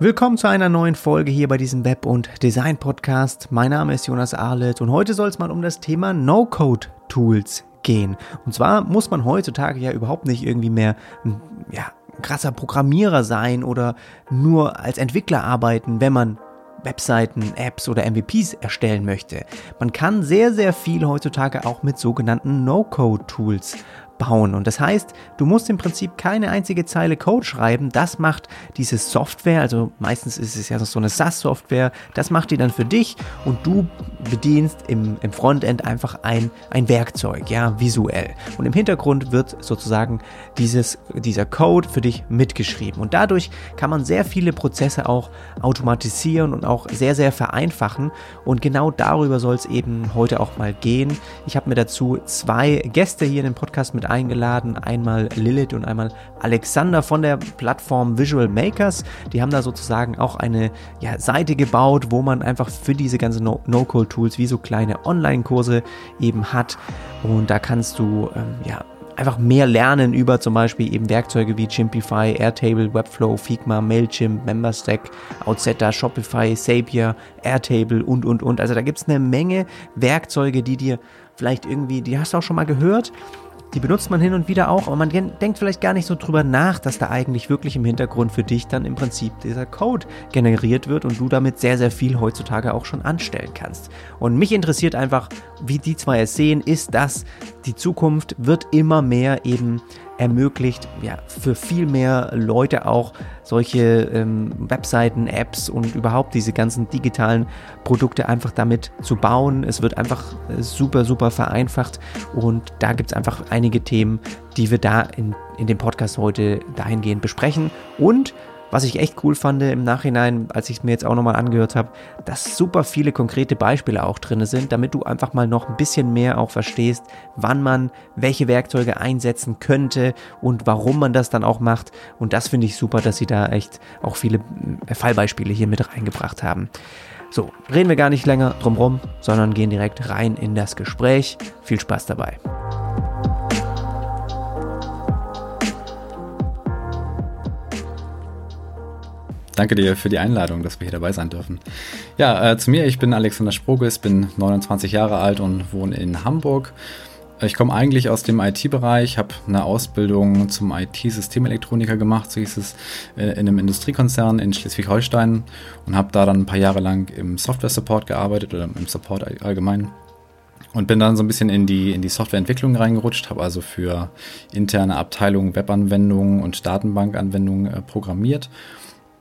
Willkommen zu einer neuen Folge hier bei diesem Web- und Design-Podcast. Mein Name ist Jonas Arlet und heute soll es mal um das Thema No-Code-Tools gehen. Und zwar muss man heutzutage ja überhaupt nicht irgendwie mehr ja, krasser Programmierer sein oder nur als Entwickler arbeiten, wenn man Webseiten, Apps oder MVPs erstellen möchte. Man kann sehr, sehr viel heutzutage auch mit sogenannten No-Code-Tools bauen. Und das heißt, du musst im Prinzip keine einzige Zeile Code schreiben. Das macht diese Software, also meistens ist es ja so eine SaaS-Software, das macht die dann für dich und du bedienst im, im Frontend einfach ein, ein Werkzeug, ja, visuell. Und im Hintergrund wird sozusagen dieses, dieser Code für dich mitgeschrieben. Und dadurch kann man sehr viele Prozesse auch automatisieren und auch sehr, sehr vereinfachen. Und genau darüber soll es eben heute auch mal gehen. Ich habe mir dazu zwei Gäste hier in den Podcast mit eingeladen. Einmal Lilith und einmal Alexander von der Plattform Visual Makers. Die haben da sozusagen auch eine ja, Seite gebaut, wo man einfach für diese ganzen No-Code-Tools wie so kleine Online-Kurse eben hat. Und da kannst du ähm, ja einfach mehr lernen über zum Beispiel eben Werkzeuge wie Chimpify, Airtable, Webflow, Figma, Mailchimp, Memberstack, Outsetta, Shopify, Zapier, Airtable und, und, und. Also da gibt es eine Menge Werkzeuge, die dir vielleicht irgendwie, die hast du auch schon mal gehört, die benutzt man hin und wieder auch, aber man denkt vielleicht gar nicht so drüber nach, dass da eigentlich wirklich im Hintergrund für dich dann im Prinzip dieser Code generiert wird und du damit sehr, sehr viel heutzutage auch schon anstellen kannst. Und mich interessiert einfach, wie die zwei es sehen, ist, dass die Zukunft wird immer mehr eben ermöglicht, ja, für viel mehr Leute auch solche ähm, Webseiten, Apps und überhaupt diese ganzen digitalen Produkte einfach damit zu bauen. Es wird einfach äh, super, super vereinfacht und da gibt es einfach einige Themen, die wir da in, in dem Podcast heute dahingehend besprechen und was ich echt cool fand im Nachhinein, als ich es mir jetzt auch nochmal angehört habe, dass super viele konkrete Beispiele auch drin sind, damit du einfach mal noch ein bisschen mehr auch verstehst, wann man welche Werkzeuge einsetzen könnte und warum man das dann auch macht. Und das finde ich super, dass sie da echt auch viele äh, Fallbeispiele hier mit reingebracht haben. So, reden wir gar nicht länger drumrum, sondern gehen direkt rein in das Gespräch. Viel Spaß dabei. Danke dir für die Einladung, dass wir hier dabei sein dürfen. Ja, äh, zu mir, ich bin Alexander Sproges, bin 29 Jahre alt und wohne in Hamburg. Ich komme eigentlich aus dem IT-Bereich, habe eine Ausbildung zum IT-Systemelektroniker gemacht, so hieß es, äh, in einem Industriekonzern in Schleswig-Holstein und habe da dann ein paar Jahre lang im Software-Support gearbeitet oder im Support allgemein und bin dann so ein bisschen in die, in die Softwareentwicklung reingerutscht, habe also für interne Abteilungen Webanwendungen und Datenbankanwendungen äh, programmiert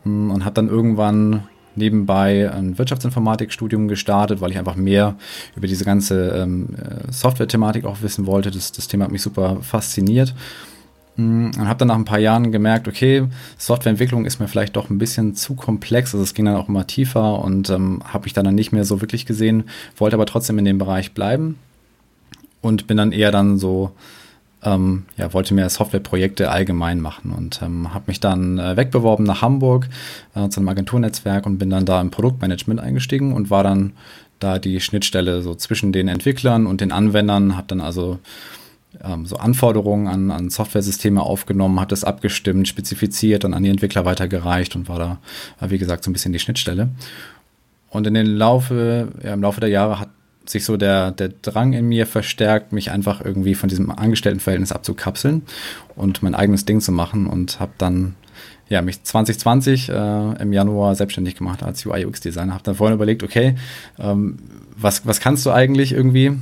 und habe dann irgendwann nebenbei ein Wirtschaftsinformatikstudium gestartet, weil ich einfach mehr über diese ganze ähm, äh, Software-Thematik auch wissen wollte. Das, das Thema hat mich super fasziniert. Hm, und habe dann nach ein paar Jahren gemerkt, okay, Softwareentwicklung ist mir vielleicht doch ein bisschen zu komplex. Also es ging dann auch immer tiefer und ähm, habe mich dann nicht mehr so wirklich gesehen, wollte aber trotzdem in dem Bereich bleiben und bin dann eher dann so ähm, ja, wollte mehr Softwareprojekte allgemein machen und ähm, habe mich dann äh, wegbeworben nach Hamburg äh, zu einem Agenturnetzwerk und bin dann da im Produktmanagement eingestiegen und war dann da die Schnittstelle so zwischen den Entwicklern und den Anwendern, habe dann also ähm, so Anforderungen an, an Softwaresysteme aufgenommen, habe das abgestimmt, spezifiziert und an die Entwickler weitergereicht und war da, äh, wie gesagt, so ein bisschen die Schnittstelle. Und in den Laufe, ja, im Laufe der Jahre hat sich so der, der Drang in mir verstärkt, mich einfach irgendwie von diesem Angestelltenverhältnis abzukapseln und mein eigenes Ding zu machen und habe dann ja, mich 2020 äh, im Januar selbstständig gemacht als UI-UX-Designer. Habe dann vorhin überlegt, okay, ähm, was, was kannst du eigentlich irgendwie?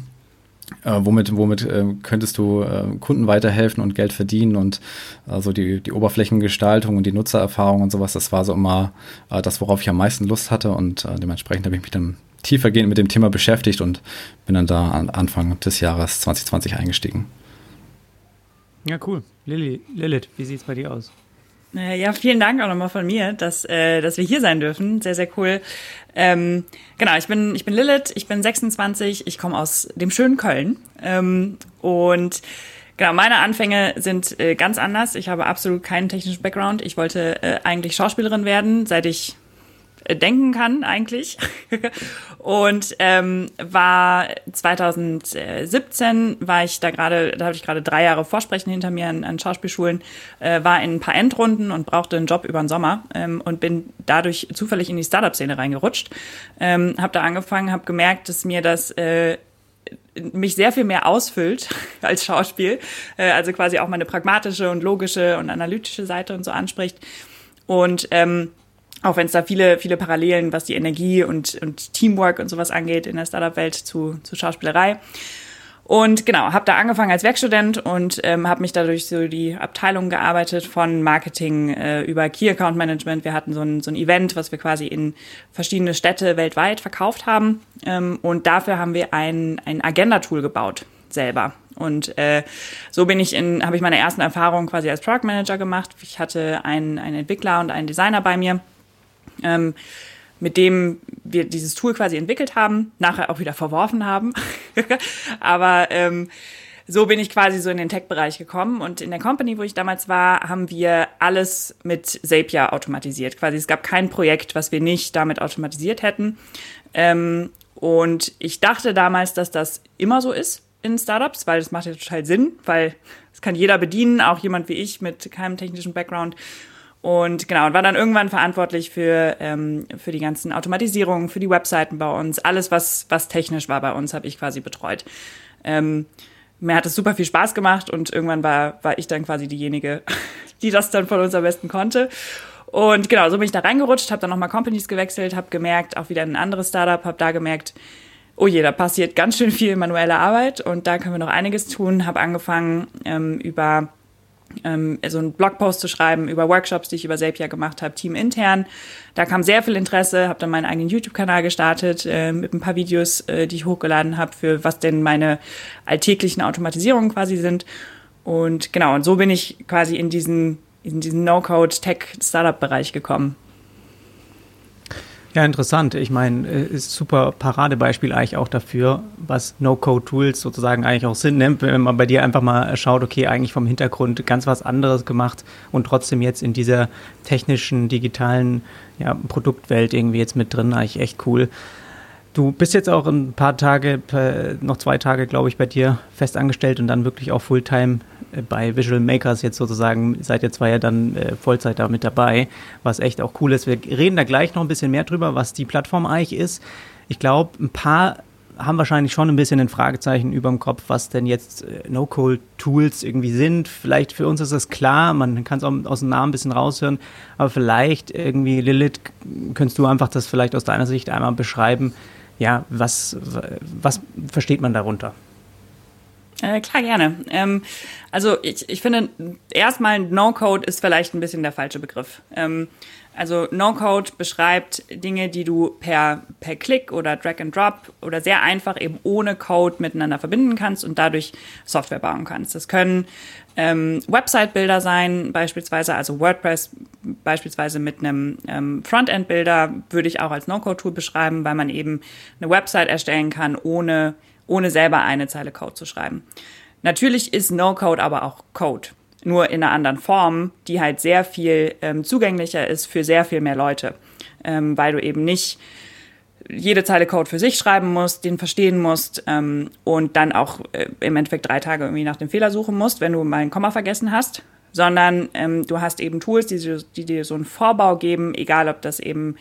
Äh, womit womit äh, könntest du äh, Kunden weiterhelfen und Geld verdienen und also die, die Oberflächengestaltung und die Nutzererfahrung und sowas, das war so immer äh, das, worauf ich am meisten Lust hatte und äh, dementsprechend habe ich mich dann tiefergehend mit dem Thema beschäftigt und bin dann da an Anfang des Jahres 2020 eingestiegen. Ja, cool. Lilly, Lilith, wie sieht es bei dir aus? Ja, vielen Dank auch nochmal von mir, dass, äh, dass wir hier sein dürfen. Sehr, sehr cool. Ähm, genau, ich bin, ich bin Lilith, ich bin 26, ich komme aus dem schönen Köln. Ähm, und genau, meine Anfänge sind äh, ganz anders. Ich habe absolut keinen technischen Background. Ich wollte äh, eigentlich Schauspielerin werden, seit ich denken kann eigentlich. und ähm, war 2017 war ich da gerade, da habe ich gerade drei Jahre Vorsprechen hinter mir an, an Schauspielschulen, äh, war in ein paar Endrunden und brauchte einen Job über den Sommer ähm, und bin dadurch zufällig in die Startup-Szene reingerutscht. Ähm, habe da angefangen, habe gemerkt, dass mir das äh, mich sehr viel mehr ausfüllt als Schauspiel, äh, also quasi auch meine pragmatische und logische und analytische Seite und so anspricht. Und ähm, auch wenn es da viele, viele Parallelen, was die Energie und, und Teamwork und sowas angeht in der Startup-Welt zu, zu Schauspielerei. Und genau, habe da angefangen als Werkstudent und ähm, habe mich dadurch so die Abteilung gearbeitet von Marketing äh, über Key Account Management. Wir hatten so ein, so ein Event, was wir quasi in verschiedene Städte weltweit verkauft haben. Ähm, und dafür haben wir ein, ein Agenda-Tool gebaut selber. Und äh, so bin ich in, habe ich meine ersten Erfahrungen quasi als Product Manager gemacht. Ich hatte einen, einen Entwickler und einen Designer bei mir. Ähm, mit dem wir dieses Tool quasi entwickelt haben, nachher auch wieder verworfen haben. Aber ähm, so bin ich quasi so in den Tech-Bereich gekommen. Und in der Company, wo ich damals war, haben wir alles mit Zapier automatisiert. Quasi es gab kein Projekt, was wir nicht damit automatisiert hätten. Ähm, und ich dachte damals, dass das immer so ist in Startups, weil das macht ja total Sinn, weil es kann jeder bedienen, auch jemand wie ich mit keinem technischen Background. Und genau, und war dann irgendwann verantwortlich für, ähm, für die ganzen Automatisierungen, für die Webseiten bei uns. Alles, was, was technisch war bei uns, habe ich quasi betreut. Ähm, mir hat es super viel Spaß gemacht und irgendwann war, war ich dann quasi diejenige, die das dann von uns am besten konnte. Und genau, so bin ich da reingerutscht, habe dann nochmal Companies gewechselt, habe gemerkt, auch wieder ein anderes Startup, habe da gemerkt, oh je, da passiert ganz schön viel manuelle Arbeit und da können wir noch einiges tun. Habe angefangen ähm, über ähm, so einen Blogpost zu schreiben über Workshops, die ich über Zapier gemacht habe, teamintern. Da kam sehr viel Interesse, habe dann meinen eigenen YouTube-Kanal gestartet äh, mit ein paar Videos, äh, die ich hochgeladen habe, für was denn meine alltäglichen Automatisierungen quasi sind. Und genau, und so bin ich quasi in diesen, in diesen No-Code-Tech-Startup-Bereich gekommen. Ja, interessant. Ich meine, äh, ist super Paradebeispiel eigentlich auch dafür, was No-Code-Tools sozusagen eigentlich auch sind. Ne? Wenn man bei dir einfach mal schaut, okay, eigentlich vom Hintergrund ganz was anderes gemacht und trotzdem jetzt in dieser technischen, digitalen ja, Produktwelt irgendwie jetzt mit drin, eigentlich echt cool. Du bist jetzt auch ein paar Tage, noch zwei Tage, glaube ich, bei dir fest angestellt und dann wirklich auch Fulltime äh, bei Visual Makers jetzt sozusagen. Seid ihr zwar ja dann äh, Vollzeit da mit dabei, was echt auch cool ist. Wir reden da gleich noch ein bisschen mehr drüber, was die Plattform eigentlich ist. Ich glaube, ein paar haben wahrscheinlich schon ein bisschen ein Fragezeichen über dem Kopf, was denn jetzt äh, No-Code-Tools irgendwie sind. Vielleicht für uns ist das klar, man kann es auch aus dem Namen ein bisschen raushören, aber vielleicht irgendwie, Lilith, könntest du einfach das vielleicht aus deiner Sicht einmal beschreiben, ja, was, was versteht man darunter? Äh, klar, gerne. Ähm, also ich, ich finde, erstmal No-Code ist vielleicht ein bisschen der falsche Begriff. Ähm, also No-Code beschreibt Dinge, die du per, per Klick oder Drag and Drop oder sehr einfach eben ohne Code miteinander verbinden kannst und dadurch Software bauen kannst. Das können ähm, Website-Bilder sein, beispielsweise, also WordPress beispielsweise mit einem ähm, Frontend-Bilder würde ich auch als No-Code-Tool beschreiben, weil man eben eine Website erstellen kann, ohne, ohne selber eine Zeile Code zu schreiben. Natürlich ist No-Code aber auch Code, nur in einer anderen Form, die halt sehr viel ähm, zugänglicher ist für sehr viel mehr Leute, ähm, weil du eben nicht jede Zeile Code für sich schreiben musst, den verstehen musst ähm, und dann auch äh, im Endeffekt drei Tage irgendwie nach dem Fehler suchen musst, wenn du mal ein Komma vergessen hast, sondern ähm, du hast eben Tools, die, die dir so einen Vorbau geben, egal ob das eben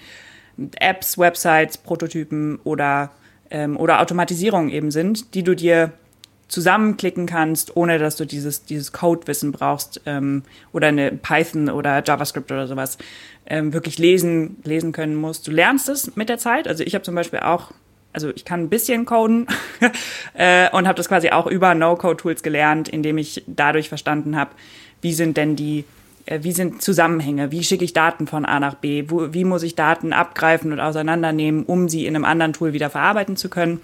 Apps, Websites, Prototypen oder, ähm, oder Automatisierungen eben sind, die du dir zusammenklicken kannst, ohne dass du dieses, dieses Code-Wissen brauchst ähm, oder eine Python oder JavaScript oder sowas ähm, wirklich lesen, lesen können musst. Du lernst es mit der Zeit. Also ich habe zum Beispiel auch, also ich kann ein bisschen coden äh, und habe das quasi auch über No-Code-Tools gelernt, indem ich dadurch verstanden habe, wie sind denn die wie sind Zusammenhänge? Wie schicke ich Daten von A nach B? Wo, wie muss ich Daten abgreifen und auseinandernehmen, um sie in einem anderen Tool wieder verarbeiten zu können?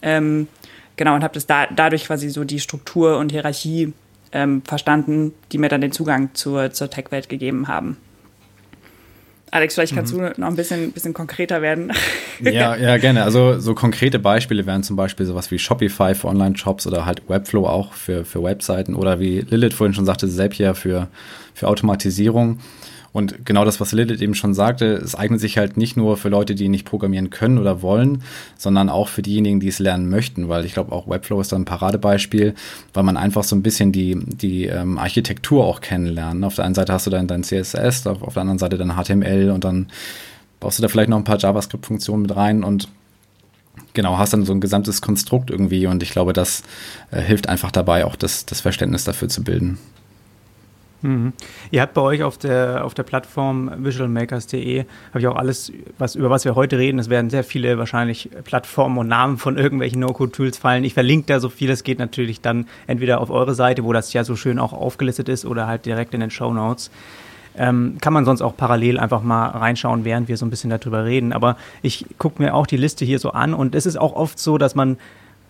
Ähm, genau, und habe das da, dadurch quasi so die Struktur und Hierarchie ähm, verstanden, die mir dann den Zugang zur, zur Tech-Welt gegeben haben. Alex, vielleicht kannst mhm. du noch ein bisschen, bisschen konkreter werden. Ja, ja, gerne. Also so konkrete Beispiele wären zum Beispiel sowas wie Shopify für Online-Shops oder halt Webflow auch für, für Webseiten oder wie Lilith vorhin schon sagte, Zapier für, für Automatisierung. Und genau das, was Lilith eben schon sagte, es eignet sich halt nicht nur für Leute, die nicht programmieren können oder wollen, sondern auch für diejenigen, die es lernen möchten, weil ich glaube auch Webflow ist da ein Paradebeispiel, weil man einfach so ein bisschen die, die ähm, Architektur auch kennenlernt. Auf der einen Seite hast du dann dein CSS, auf, auf der anderen Seite dann HTML und dann baust du da vielleicht noch ein paar JavaScript-Funktionen mit rein und genau, hast dann so ein gesamtes Konstrukt irgendwie und ich glaube, das äh, hilft einfach dabei, auch das, das Verständnis dafür zu bilden. Mhm. Ihr habt bei euch auf der, auf der Plattform visualmakers.de, habe ich auch alles, was, über was wir heute reden, es werden sehr viele wahrscheinlich Plattformen und Namen von irgendwelchen No-Code-Tools fallen. Ich verlinke da so viel, es geht natürlich dann entweder auf eure Seite, wo das ja so schön auch aufgelistet ist, oder halt direkt in den Show Notes. Ähm, kann man sonst auch parallel einfach mal reinschauen, während wir so ein bisschen darüber reden. Aber ich gucke mir auch die Liste hier so an und es ist auch oft so, dass man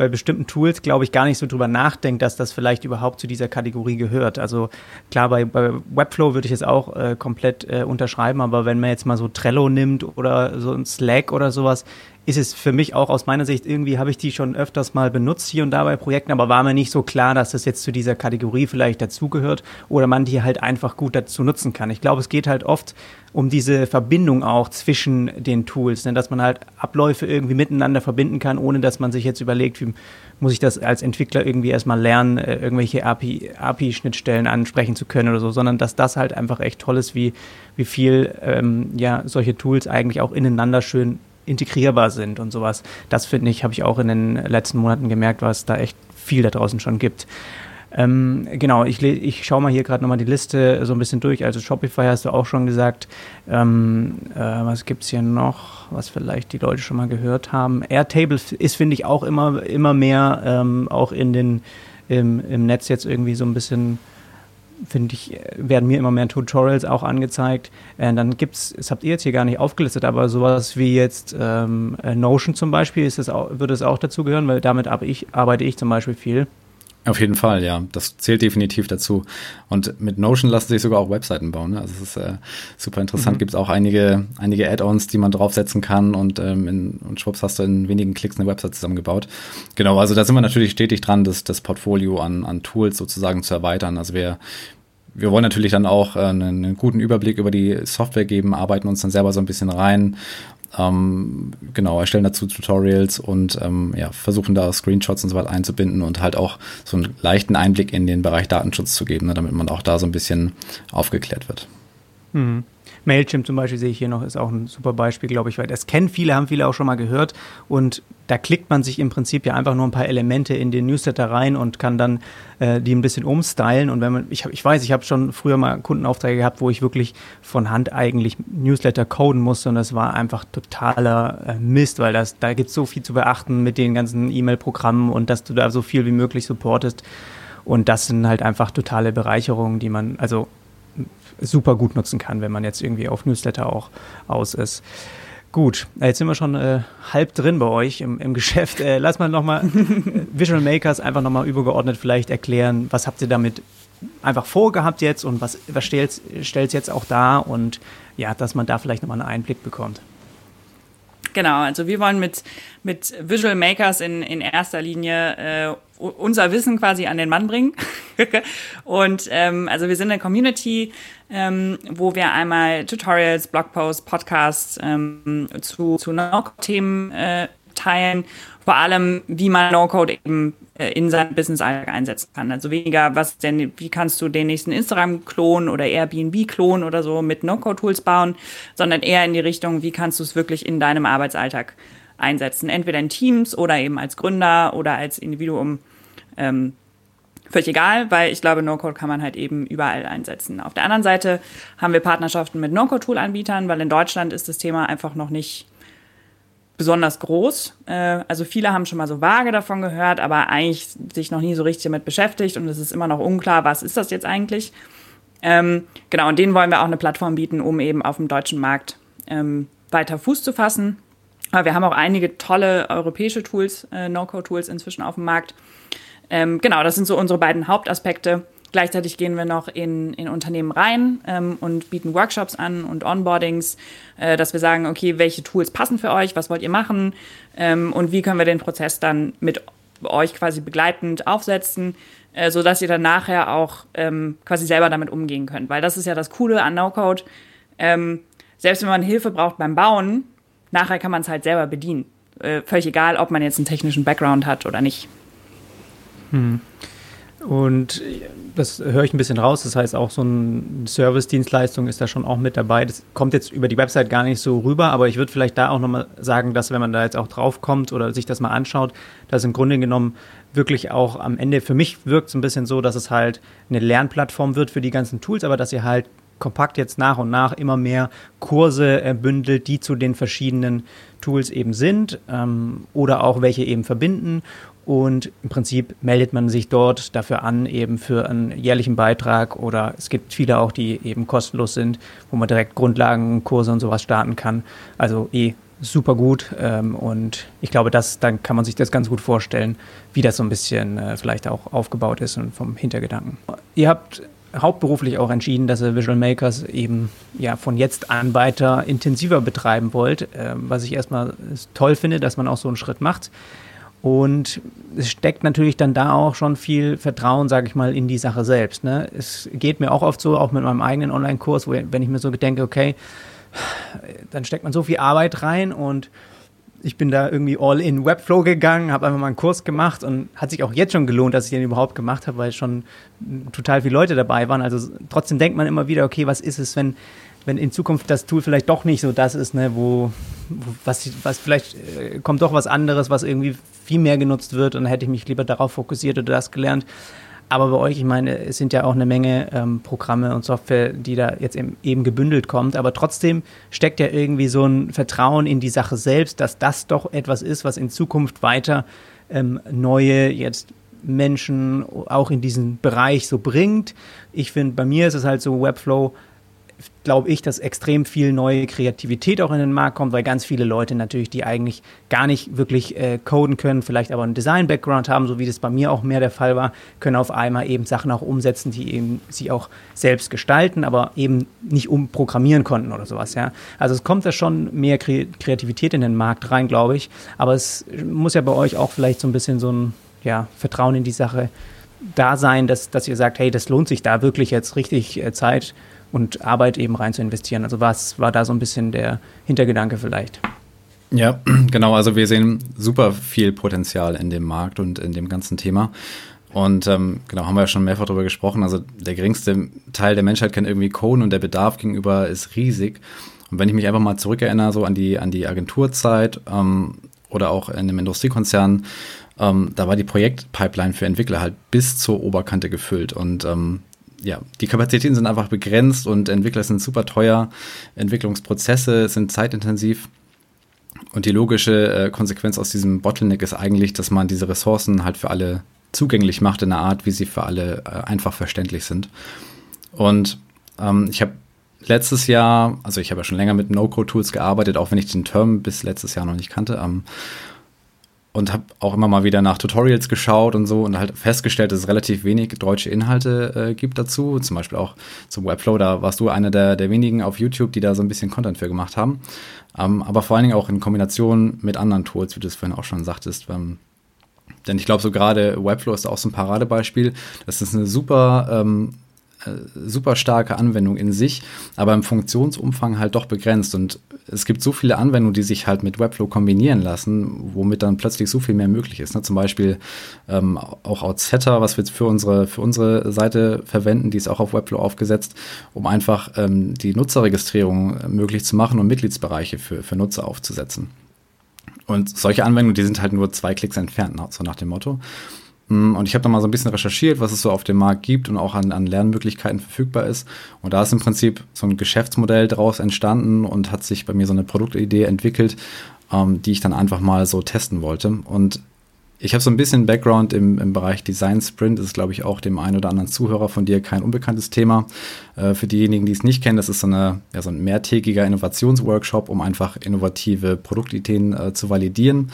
bei bestimmten Tools, glaube ich, gar nicht so drüber nachdenkt, dass das vielleicht überhaupt zu dieser Kategorie gehört. Also klar, bei, bei Webflow würde ich es auch äh, komplett äh, unterschreiben, aber wenn man jetzt mal so Trello nimmt oder so ein Slack oder sowas, ist es für mich auch aus meiner Sicht irgendwie, habe ich die schon öfters mal benutzt hier und da bei Projekten, aber war mir nicht so klar, dass das jetzt zu dieser Kategorie vielleicht dazugehört oder man die halt einfach gut dazu nutzen kann. Ich glaube, es geht halt oft um diese Verbindung auch zwischen den Tools, ne? dass man halt Abläufe irgendwie miteinander verbinden kann, ohne dass man sich jetzt überlegt, wie muss ich das als Entwickler irgendwie erstmal lernen, äh, irgendwelche API-Schnittstellen API ansprechen zu können oder so, sondern dass das halt einfach echt toll ist, wie, wie viel ähm, ja, solche Tools eigentlich auch ineinander schön integrierbar sind und sowas. Das finde ich, habe ich auch in den letzten Monaten gemerkt, was da echt viel da draußen schon gibt. Ähm, genau, ich, ich schaue mal hier gerade nochmal die Liste so ein bisschen durch. Also Shopify hast du auch schon gesagt. Ähm, äh, was gibt es hier noch, was vielleicht die Leute schon mal gehört haben? Airtable ist, finde ich, auch immer, immer mehr ähm, auch in den, im, im Netz jetzt irgendwie so ein bisschen finde ich, werden mir immer mehr Tutorials auch angezeigt. Äh, dann gibt es, das habt ihr jetzt hier gar nicht aufgelistet, aber sowas wie jetzt ähm, äh, Notion zum Beispiel, ist das auch, würde es auch dazu gehören, weil damit ich, arbeite ich zum Beispiel viel. Auf jeden Fall, ja. Das zählt definitiv dazu. Und mit Notion lassen sich sogar auch Webseiten bauen. Ne? Also es ist äh, super interessant. Mhm. Gibt es auch einige, einige Add-ons, die man draufsetzen kann und, ähm, in, und schwupps hast du in wenigen Klicks eine Website zusammengebaut. Genau, also da sind wir natürlich stetig dran, das, das Portfolio an, an Tools sozusagen zu erweitern. Also wir wir wollen natürlich dann auch äh, einen, einen, guten Überblick über die Software geben, arbeiten uns dann selber so ein bisschen rein, ähm, genau, erstellen dazu Tutorials und ähm, ja, versuchen da Screenshots und so weiter einzubinden und halt auch so einen leichten Einblick in den Bereich Datenschutz zu geben, ne, damit man auch da so ein bisschen aufgeklärt wird. Mhm. Mailchimp zum Beispiel sehe ich hier noch, ist auch ein super Beispiel, glaube ich, weil das kennen viele, haben viele auch schon mal gehört. Und da klickt man sich im Prinzip ja einfach nur ein paar Elemente in den Newsletter rein und kann dann äh, die ein bisschen umstylen. Und wenn man, ich, ich weiß, ich habe schon früher mal Kundenaufträge gehabt, wo ich wirklich von Hand eigentlich Newsletter coden musste und das war einfach totaler äh, Mist, weil das, da gibt es so viel zu beachten mit den ganzen E-Mail-Programmen und dass du da so viel wie möglich supportest. Und das sind halt einfach totale Bereicherungen, die man, also super gut nutzen kann, wenn man jetzt irgendwie auf Newsletter auch aus ist. Gut, jetzt sind wir schon äh, halb drin bei euch im, im Geschäft. Äh, lass mal nochmal Visual Makers einfach nochmal übergeordnet vielleicht erklären, was habt ihr damit einfach vorgehabt jetzt und was, was stellt es jetzt auch da und ja, dass man da vielleicht nochmal einen Einblick bekommt. Genau, also wir wollen mit, mit Visual Makers in, in erster Linie äh, unser Wissen quasi an den Mann bringen. und ähm, also wir sind eine Community, ähm, wo wir einmal Tutorials, Blogposts, Podcasts ähm, zu, zu No-Code-Themen äh, teilen. Vor allem, wie man No-Code eben äh, in seinem Business-Alltag einsetzen kann. Also weniger, was denn, wie kannst du den nächsten Instagram-Klon oder Airbnb-Klon oder so mit No-Code-Tools bauen, sondern eher in die Richtung, wie kannst du es wirklich in deinem Arbeitsalltag einsetzen. Entweder in Teams oder eben als Gründer oder als Individuum. Ähm, völlig egal, weil ich glaube, No-Code kann man halt eben überall einsetzen. Auf der anderen Seite haben wir Partnerschaften mit No-Code-Tool-Anbietern, weil in Deutschland ist das Thema einfach noch nicht besonders groß. Äh, also viele haben schon mal so vage davon gehört, aber eigentlich sich noch nie so richtig damit beschäftigt und es ist immer noch unklar, was ist das jetzt eigentlich. Ähm, genau, und denen wollen wir auch eine Plattform bieten, um eben auf dem deutschen Markt ähm, weiter Fuß zu fassen. Aber wir haben auch einige tolle europäische Tools, äh, No-Code-Tools inzwischen auf dem Markt. Ähm, genau, das sind so unsere beiden Hauptaspekte. Gleichzeitig gehen wir noch in, in Unternehmen rein ähm, und bieten Workshops an und Onboardings, äh, dass wir sagen, okay, welche Tools passen für euch, was wollt ihr machen ähm, und wie können wir den Prozess dann mit euch quasi begleitend aufsetzen, äh, sodass ihr dann nachher auch ähm, quasi selber damit umgehen könnt. Weil das ist ja das Coole an No-Code. ähm, selbst wenn man Hilfe braucht beim Bauen, nachher kann man es halt selber bedienen. Äh, völlig egal, ob man jetzt einen technischen Background hat oder nicht. Hm. Und das höre ich ein bisschen raus. Das heißt, auch so eine Service-Dienstleistung ist da schon auch mit dabei. Das kommt jetzt über die Website gar nicht so rüber, aber ich würde vielleicht da auch nochmal sagen, dass wenn man da jetzt auch drauf kommt oder sich das mal anschaut, dass im Grunde genommen wirklich auch am Ende für mich wirkt es ein bisschen so, dass es halt eine Lernplattform wird für die ganzen Tools, aber dass ihr halt kompakt jetzt nach und nach immer mehr Kurse äh, bündelt, die zu den verschiedenen Tools eben sind ähm, oder auch welche eben verbinden und im Prinzip meldet man sich dort dafür an, eben für einen jährlichen Beitrag oder es gibt viele auch, die eben kostenlos sind, wo man direkt Grundlagenkurse und sowas starten kann. Also eh super gut ähm, und ich glaube, das, dann kann man sich das ganz gut vorstellen, wie das so ein bisschen äh, vielleicht auch aufgebaut ist und vom Hintergedanken. Ihr habt hauptberuflich auch entschieden, dass ihr Visual Makers eben ja von jetzt an weiter intensiver betreiben wollt, äh, was ich erstmal toll finde, dass man auch so einen Schritt macht. Und es steckt natürlich dann da auch schon viel Vertrauen, sage ich mal, in die Sache selbst. Ne? Es geht mir auch oft so, auch mit meinem eigenen Online-Kurs, wenn ich mir so denke, okay, dann steckt man so viel Arbeit rein und ich bin da irgendwie all in Webflow gegangen, habe einfach mal einen Kurs gemacht und hat sich auch jetzt schon gelohnt, dass ich den überhaupt gemacht habe, weil schon total viele Leute dabei waren. Also trotzdem denkt man immer wieder, okay, was ist es, wenn wenn in Zukunft das Tool vielleicht doch nicht so das ist, ne, wo, wo was, was vielleicht äh, kommt doch was anderes, was irgendwie viel mehr genutzt wird und hätte ich mich lieber darauf fokussiert oder das gelernt. Aber bei euch, ich meine, es sind ja auch eine Menge ähm, Programme und Software, die da jetzt eben, eben gebündelt kommt. Aber trotzdem steckt ja irgendwie so ein Vertrauen in die Sache selbst, dass das doch etwas ist, was in Zukunft weiter ähm, neue jetzt Menschen auch in diesen Bereich so bringt. Ich finde, bei mir ist es halt so, Webflow glaube ich, dass extrem viel neue Kreativität auch in den Markt kommt, weil ganz viele Leute natürlich, die eigentlich gar nicht wirklich äh, coden können, vielleicht aber einen Design-Background haben, so wie das bei mir auch mehr der Fall war, können auf einmal eben Sachen auch umsetzen, die eben sie auch selbst gestalten, aber eben nicht umprogrammieren konnten oder sowas, ja. Also es kommt da schon mehr Kreativität in den Markt rein, glaube ich, aber es muss ja bei euch auch vielleicht so ein bisschen so ein ja, Vertrauen in die Sache da sein, dass, dass ihr sagt, hey, das lohnt sich da wirklich jetzt richtig äh, Zeit und Arbeit eben rein zu investieren. Also was war da so ein bisschen der Hintergedanke vielleicht? Ja, genau. Also wir sehen super viel Potenzial in dem Markt und in dem ganzen Thema. Und ähm, genau, haben wir ja schon mehrfach darüber gesprochen. Also der geringste Teil der Menschheit kennt irgendwie Code und der Bedarf gegenüber ist riesig. Und wenn ich mich einfach mal zurückerinnere, so an die, an die Agenturzeit ähm, oder auch in einem Industriekonzern, ähm, da war die Projektpipeline für Entwickler halt bis zur Oberkante gefüllt. Und ähm, ja, die Kapazitäten sind einfach begrenzt und Entwickler sind super teuer. Entwicklungsprozesse sind zeitintensiv. Und die logische äh, Konsequenz aus diesem Bottleneck ist eigentlich, dass man diese Ressourcen halt für alle zugänglich macht in einer Art, wie sie für alle äh, einfach verständlich sind. Und ähm, ich habe letztes Jahr, also ich habe ja schon länger mit No-Code-Tools gearbeitet, auch wenn ich den Term bis letztes Jahr noch nicht kannte. Ähm, und habe auch immer mal wieder nach Tutorials geschaut und so und halt festgestellt, dass es relativ wenig deutsche Inhalte äh, gibt dazu. Zum Beispiel auch zum Webflow, da warst du einer der, der wenigen auf YouTube, die da so ein bisschen Content für gemacht haben. Ähm, aber vor allen Dingen auch in Kombination mit anderen Tools, wie du es vorhin auch schon sagtest. Ähm, denn ich glaube, so gerade Webflow ist auch so ein Paradebeispiel. Das ist eine super ähm, äh, super starke Anwendung in sich, aber im Funktionsumfang halt doch begrenzt. Und es gibt so viele Anwendungen, die sich halt mit Webflow kombinieren lassen, womit dann plötzlich so viel mehr möglich ist. Ne? Zum Beispiel ähm, auch Outsetter, was wir für unsere, für unsere Seite verwenden, die ist auch auf Webflow aufgesetzt, um einfach ähm, die Nutzerregistrierung möglich zu machen und Mitgliedsbereiche für, für Nutzer aufzusetzen. Und solche Anwendungen, die sind halt nur zwei Klicks entfernt, so nach dem Motto. Mm, und ich habe da mal so ein bisschen recherchiert, was es so auf dem Markt gibt und auch an, an Lernmöglichkeiten verfügbar ist. Und da ist im Prinzip so ein Geschäftsmodell daraus entstanden und hat sich bei mir so eine Produktidee entwickelt, ähm, die ich dann einfach mal so testen wollte. Und ich habe so ein bisschen Background im, im Bereich Design Sprint. Das ist, glaube ich, auch dem einen oder anderen Zuhörer von dir kein unbekanntes Thema. Äh, für diejenigen, die es nicht kennen, das ist so, eine, ja, so ein mehrtägiger Innovationsworkshop, um einfach innovative Produktideen äh, zu validieren.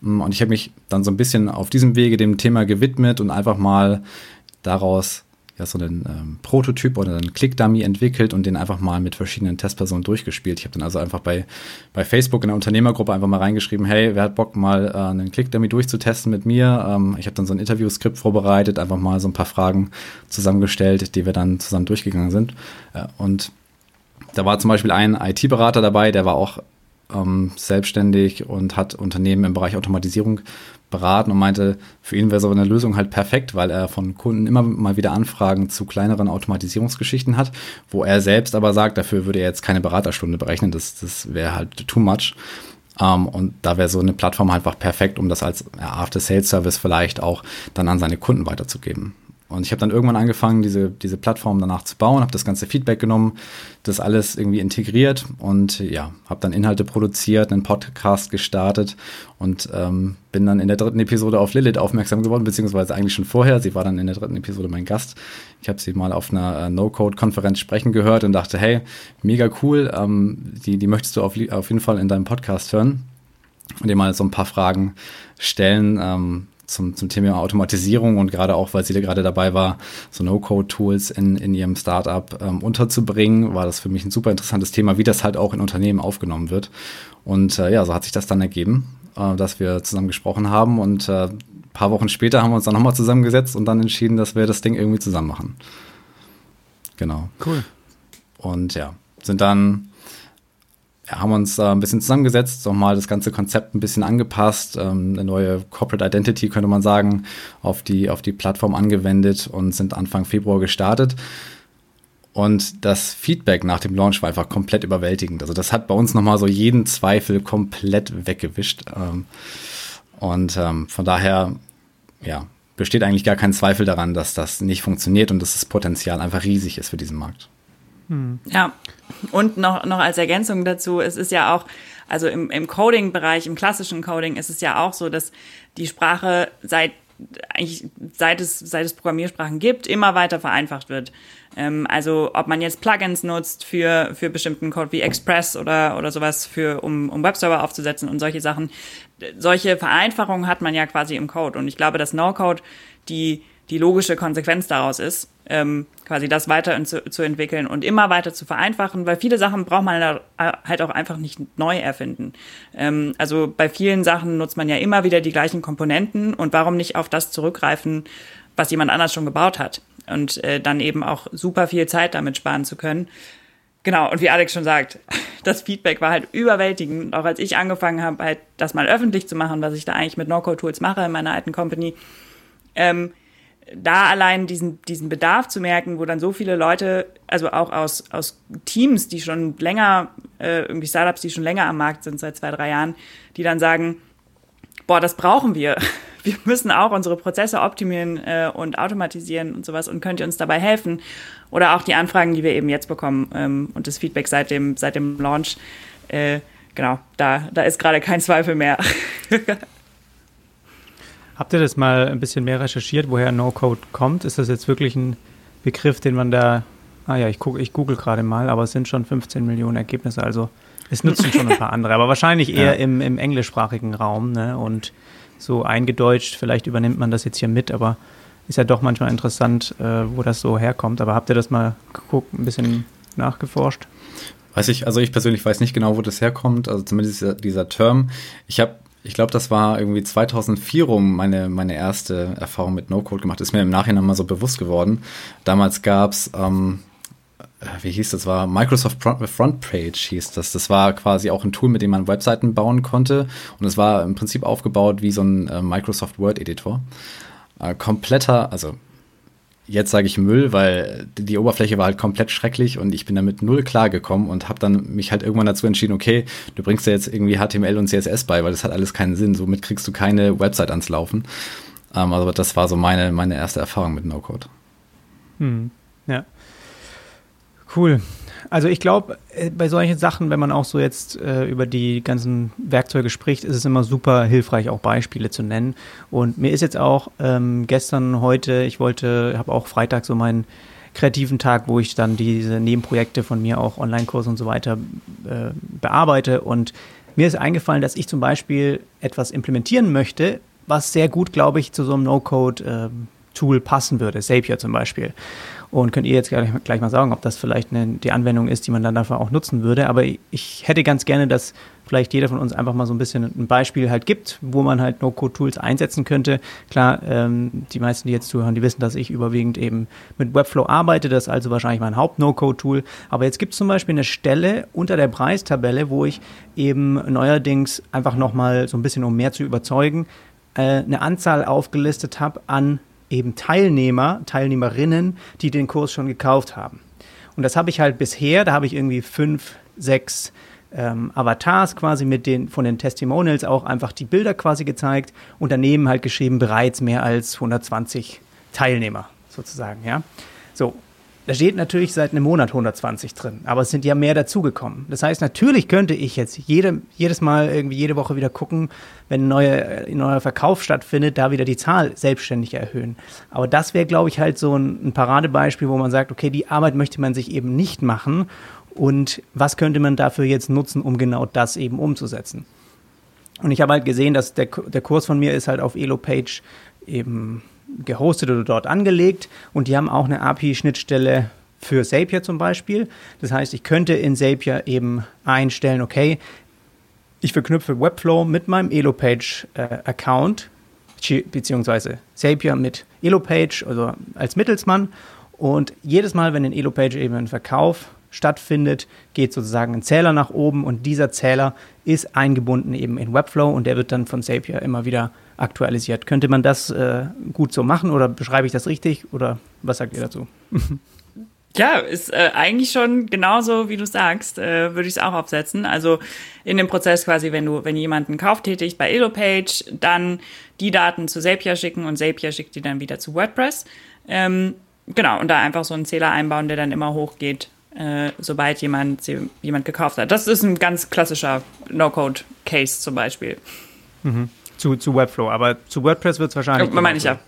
Mm, und ich habe mich dann so ein bisschen auf diesem Wege dem Thema gewidmet und einfach mal daraus ja, so einen ähm, Prototyp oder einen Click-Dummy entwickelt und den einfach mal mit verschiedenen Testpersonen durchgespielt. Ich habe dann also einfach bei, bei Facebook in der Unternehmergruppe einfach mal reingeschrieben, hey, wer hat Bock mal äh, einen Click-Dummy durchzutesten mit mir? Ähm, ich habe dann so ein Interviewskript vorbereitet, einfach mal so ein paar Fragen zusammengestellt, die wir dann zusammen durchgegangen sind. Äh, und da war zum Beispiel ein IT-Berater dabei, der war auch ähm, selbstständig und hat Unternehmen im Bereich Automatisierung beraten und meinte, für ihn wäre so eine Lösung halt perfekt, weil er von Kunden immer mal wieder Anfragen zu kleineren Automatisierungsgeschichten hat, wo er selbst aber sagt, dafür würde er jetzt keine Beraterstunde berechnen, das, das wäre halt too much. Um, ähm, und da wäre so eine Plattform einfach perfekt, um das als After-Sales-Service vielleicht auch dann an seine Kunden weiterzugeben. Und ich habe dann irgendwann angefangen, diese, diese Plattform danach zu bauen, habe das ganze Feedback genommen, das alles irgendwie integriert und ja, habe dann Inhalte produziert, einen Podcast gestartet und ähm, bin dann in der dritten Episode auf Lilith aufmerksam geworden, beziehungsweise eigentlich schon vorher. Sie war dann in der dritten Episode mein Gast. Ich habe sie mal auf einer äh, No-Code-Konferenz sprechen gehört und dachte, hey, mega cool, ähm, die, die möchtest du auf, auf jeden Fall in deinem Podcast hören und dir mal so ein paar Fragen stellen. Ähm, zum, zum Thema Automatisierung und gerade auch, weil sie da gerade dabei war, so No-Code-Tools in, in ihrem Startup ähm, unterzubringen, war das für mich ein super interessantes Thema, wie das halt auch in Unternehmen aufgenommen wird. Und äh, ja, so hat sich das dann ergeben, äh, dass wir zusammen gesprochen haben und äh, paar Wochen später haben wir uns dann nochmal zusammengesetzt und dann entschieden, dass wir das Ding irgendwie zusammen machen. Genau. Cool. Und ja, sind dann haben uns äh, ein bisschen zusammengesetzt, nochmal das ganze Konzept ein bisschen angepasst, ähm, eine neue Corporate Identity, könnte man sagen, auf die, auf die Plattform angewendet und sind Anfang Februar gestartet. Und das Feedback nach dem Launch war einfach komplett überwältigend. Also das hat bei uns nochmal so jeden Zweifel komplett weggewischt. Ähm, und ähm, von daher, ja, besteht eigentlich gar kein Zweifel daran, dass das nicht funktioniert und dass das Potenzial einfach riesig ist für diesen Markt. Hm. Ja, und noch, noch als Ergänzung dazu, es ist ja auch, also im, im Coding-Bereich, im klassischen Coding ist es ja auch so, dass die Sprache seit eigentlich seit es, seit es Programmiersprachen gibt, immer weiter vereinfacht wird. Ähm, also ob man jetzt Plugins nutzt für, für bestimmten Code wie Express oder, oder sowas, für, um, um Webserver aufzusetzen und solche Sachen. Solche Vereinfachungen hat man ja quasi im Code. Und ich glaube, dass No-Code die, die logische Konsequenz daraus ist ähm, quasi das weiter zu, zu, entwickeln und immer weiter zu vereinfachen, weil viele Sachen braucht man halt auch einfach nicht neu erfinden. Ähm, also bei vielen Sachen nutzt man ja immer wieder die gleichen Komponenten und warum nicht auf das zurückgreifen, was jemand anders schon gebaut hat und äh, dann eben auch super viel Zeit damit sparen zu können. Genau, und wie Alex schon sagt, das Feedback war halt überwältigend. Auch als ich angefangen habe, halt das mal öffentlich zu machen, was ich da eigentlich mit No-Code-Tools mache in meiner alten Company, ähm, da allein diesen, diesen Bedarf zu merken, wo dann so viele Leute, also auch aus, aus Teams, die schon länger, äh, irgendwie Startups, die schon länger am Markt sind, seit zwei, drei Jahren, die dann sagen, boah, das brauchen wir. Wir müssen auch unsere Prozesse optimieren äh, und automatisieren und sowas und könnt ihr uns dabei helfen? Oder auch die Anfragen, die wir eben jetzt bekommen ähm, und das Feedback seit dem, seit dem Launch. Äh, genau, da, da ist gerade kein Zweifel mehr. Habt ihr das mal ein bisschen mehr recherchiert, woher No-Code kommt? Ist das jetzt wirklich ein Begriff, den man da, ah ja, ich, guck, ich google gerade mal, aber es sind schon 15 Millionen Ergebnisse, also es nutzen schon ein paar andere, aber wahrscheinlich eher ja. im, im englischsprachigen Raum ne? und so eingedeutscht, vielleicht übernimmt man das jetzt hier mit, aber ist ja doch manchmal interessant, äh, wo das so herkommt. Aber habt ihr das mal geguckt, ein bisschen nachgeforscht? Weiß ich, also ich persönlich weiß nicht genau, wo das herkommt, also zumindest dieser, dieser Term. Ich habe ich glaube, das war irgendwie 2004 rum meine, meine erste Erfahrung mit No-Code gemacht. Ist mir im Nachhinein mal so bewusst geworden. Damals gab es, ähm, äh, wie hieß das, war Microsoft Frontpage hieß das. Das war quasi auch ein Tool, mit dem man Webseiten bauen konnte. Und es war im Prinzip aufgebaut wie so ein äh, Microsoft Word Editor. Äh, kompletter, also jetzt sage ich Müll, weil die Oberfläche war halt komplett schrecklich und ich bin damit null klargekommen und habe dann mich halt irgendwann dazu entschieden, okay, du bringst ja jetzt irgendwie HTML und CSS bei, weil das hat alles keinen Sinn. Somit kriegst du keine Website ans Laufen. Ähm, also das war so meine, meine erste Erfahrung mit No-Code. Hm, ja. Cool. Also ich glaube, äh, bei solchen Sachen, wenn man auch so jetzt äh, über die ganzen Werkzeuge spricht, ist es immer super hilfreich, auch Beispiele zu nennen. Und mir ist jetzt auch ähm, gestern, heute, ich wollte, habe auch Freitag so meinen kreativen Tag, wo ich dann diese Nebenprojekte von mir, auch Online-Kurse und so weiter äh, bearbeite. Und mir ist eingefallen, dass ich zum Beispiel etwas implementieren möchte, was sehr gut, glaube ich, zu so einem No-Code äh, Tool passen würde, Zapier zum Beispiel. Und könnt ihr jetzt gleich, gleich mal sagen, ob das vielleicht eine, die Anwendung ist, die man dann dafür auch nutzen würde. Aber ich hätte ganz gerne, dass vielleicht jeder von uns einfach mal so ein bisschen ein Beispiel halt gibt, wo man halt No-Code-Tools einsetzen könnte. Klar, ähm, die meisten, die jetzt zuhören, die wissen, dass ich überwiegend eben mit Webflow arbeite. Das ist also wahrscheinlich mein Haupt-No-Code-Tool. Aber jetzt gibt es zum Beispiel eine Stelle unter der Preistabelle, wo ich eben neuerdings einfach nochmal so ein bisschen, um mehr zu überzeugen, äh, eine Anzahl aufgelistet habe an eben Teilnehmer, Teilnehmerinnen, die den Kurs schon gekauft haben. Und das habe ich halt bisher, da habe ich irgendwie fünf, sechs ähm, Avatars quasi mit den von den Testimonials auch einfach die Bilder quasi gezeigt und daneben halt geschrieben bereits mehr als 120 Teilnehmer sozusagen, ja. So, da steht natürlich seit einem Monat 120 drin, aber es sind ja mehr dazugekommen. Das heißt, natürlich könnte ich jetzt jede, jedes Mal irgendwie jede Woche wieder gucken, wenn ein neuer, ein neuer Verkauf stattfindet, da wieder die Zahl selbstständig erhöhen. Aber das wäre, glaube ich, halt so ein, ein Paradebeispiel, wo man sagt, okay, die Arbeit möchte man sich eben nicht machen und was könnte man dafür jetzt nutzen, um genau das eben umzusetzen. Und ich habe halt gesehen, dass der, der Kurs von mir ist halt auf Elopage eben gehostet oder dort angelegt und die haben auch eine API-Schnittstelle für Zapier zum Beispiel. Das heißt, ich könnte in Zapier eben einstellen, okay, ich verknüpfe Webflow mit meinem Elopage-Account, äh, beziehungsweise Zapier mit Elopage, also als Mittelsmann. Und jedes Mal, wenn in Elopage eben ein Verkauf stattfindet, geht sozusagen ein Zähler nach oben und dieser Zähler ist eingebunden eben in Webflow und der wird dann von Zapier immer wieder aktualisiert. Könnte man das äh, gut so machen oder beschreibe ich das richtig oder was sagt ihr dazu? Ja, ist äh, eigentlich schon genauso, wie du sagst, äh, würde ich es auch aufsetzen. Also in dem Prozess quasi, wenn du, wenn jemand einen Kauf bei Elopage, dann die Daten zu Zapier schicken und Zapier schickt die dann wieder zu WordPress. Ähm, genau, und da einfach so einen Zähler einbauen, der dann immer hochgeht, äh, sobald jemand, jemand gekauft hat. Das ist ein ganz klassischer No-Code-Case zum Beispiel. Mhm. Zu, zu Webflow, aber zu WordPress wird es wahrscheinlich. Oh, meine ich ja.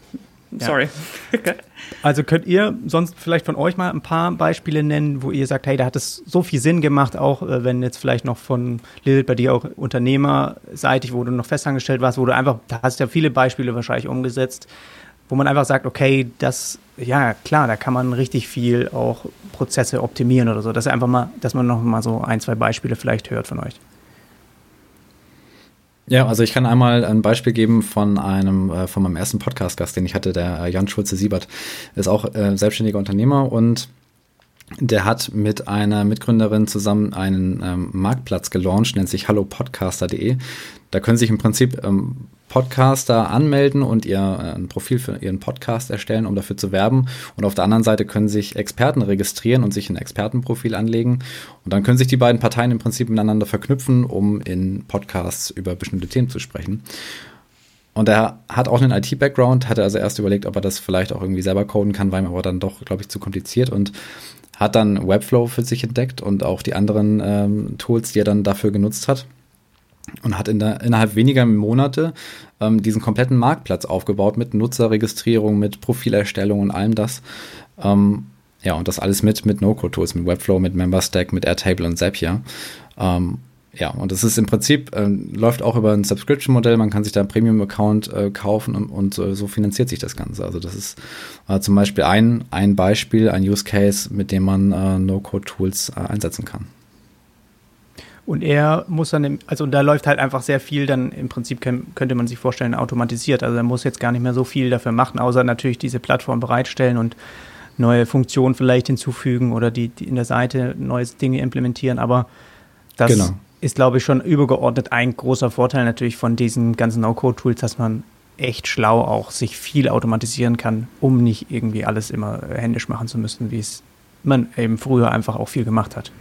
Sorry. Ja. Also könnt ihr sonst vielleicht von euch mal ein paar Beispiele nennen, wo ihr sagt, hey, da hat es so viel Sinn gemacht, auch äh, wenn jetzt vielleicht noch von Lilith bei dir auch unternehmerseitig, wo du noch festangestellt warst, wo du einfach, da hast du ja viele Beispiele wahrscheinlich umgesetzt, wo man einfach sagt, okay, das, ja klar, da kann man richtig viel auch Prozesse optimieren oder so. Das ist einfach mal, dass man noch mal so ein, zwei Beispiele vielleicht hört von euch. Ja, also ich kann einmal ein Beispiel geben von einem, äh, von meinem ersten Podcast-Gast, den ich hatte, der äh, Jan Schulze-Siebert. Ist auch äh, selbstständiger Unternehmer und der hat mit einer Mitgründerin zusammen einen ähm, Marktplatz gelauncht, nennt sich hallopodcaster.de. Da können sich im Prinzip ähm, Podcaster anmelden und ihr äh, ein Profil für ihren Podcast erstellen, um dafür zu werben. Und auf der anderen Seite können sich Experten registrieren und sich ein Expertenprofil anlegen. Und dann können sich die beiden Parteien im Prinzip miteinander verknüpfen, um in Podcasts über bestimmte Themen zu sprechen. Und er hat auch einen IT-Background, hatte also erst überlegt, ob er das vielleicht auch irgendwie selber coden kann, war ihm aber dann doch, glaube ich, zu kompliziert und hat dann Webflow für sich entdeckt und auch die anderen ähm, Tools, die er dann dafür genutzt hat und hat in der, innerhalb weniger Monate ähm, diesen kompletten Marktplatz aufgebaut mit Nutzerregistrierung, mit Profilerstellung und allem das. Ähm, ja, und das alles mit, mit No-Code-Tools, mit Webflow, mit MemberStack, mit Airtable und Zapier. Ähm, ja, und das ist im Prinzip, äh, läuft auch über ein Subscription-Modell. Man kann sich da einen Premium-Account äh, kaufen und, und äh, so finanziert sich das Ganze. Also das ist äh, zum Beispiel ein, ein Beispiel, ein Use Case, mit dem man äh, No-Code-Tools äh, einsetzen kann. Und er muss dann, im, also da läuft halt einfach sehr viel, dann im Prinzip könnte man sich vorstellen, automatisiert. Also er muss jetzt gar nicht mehr so viel dafür machen, außer natürlich diese Plattform bereitstellen und neue Funktionen vielleicht hinzufügen oder die, die in der Seite neue Dinge implementieren. Aber das genau. ist, glaube ich, schon übergeordnet ein großer Vorteil natürlich von diesen ganzen No-Code-Tools, dass man echt schlau auch sich viel automatisieren kann, um nicht irgendwie alles immer händisch machen zu müssen, wie es man eben früher einfach auch viel gemacht hat.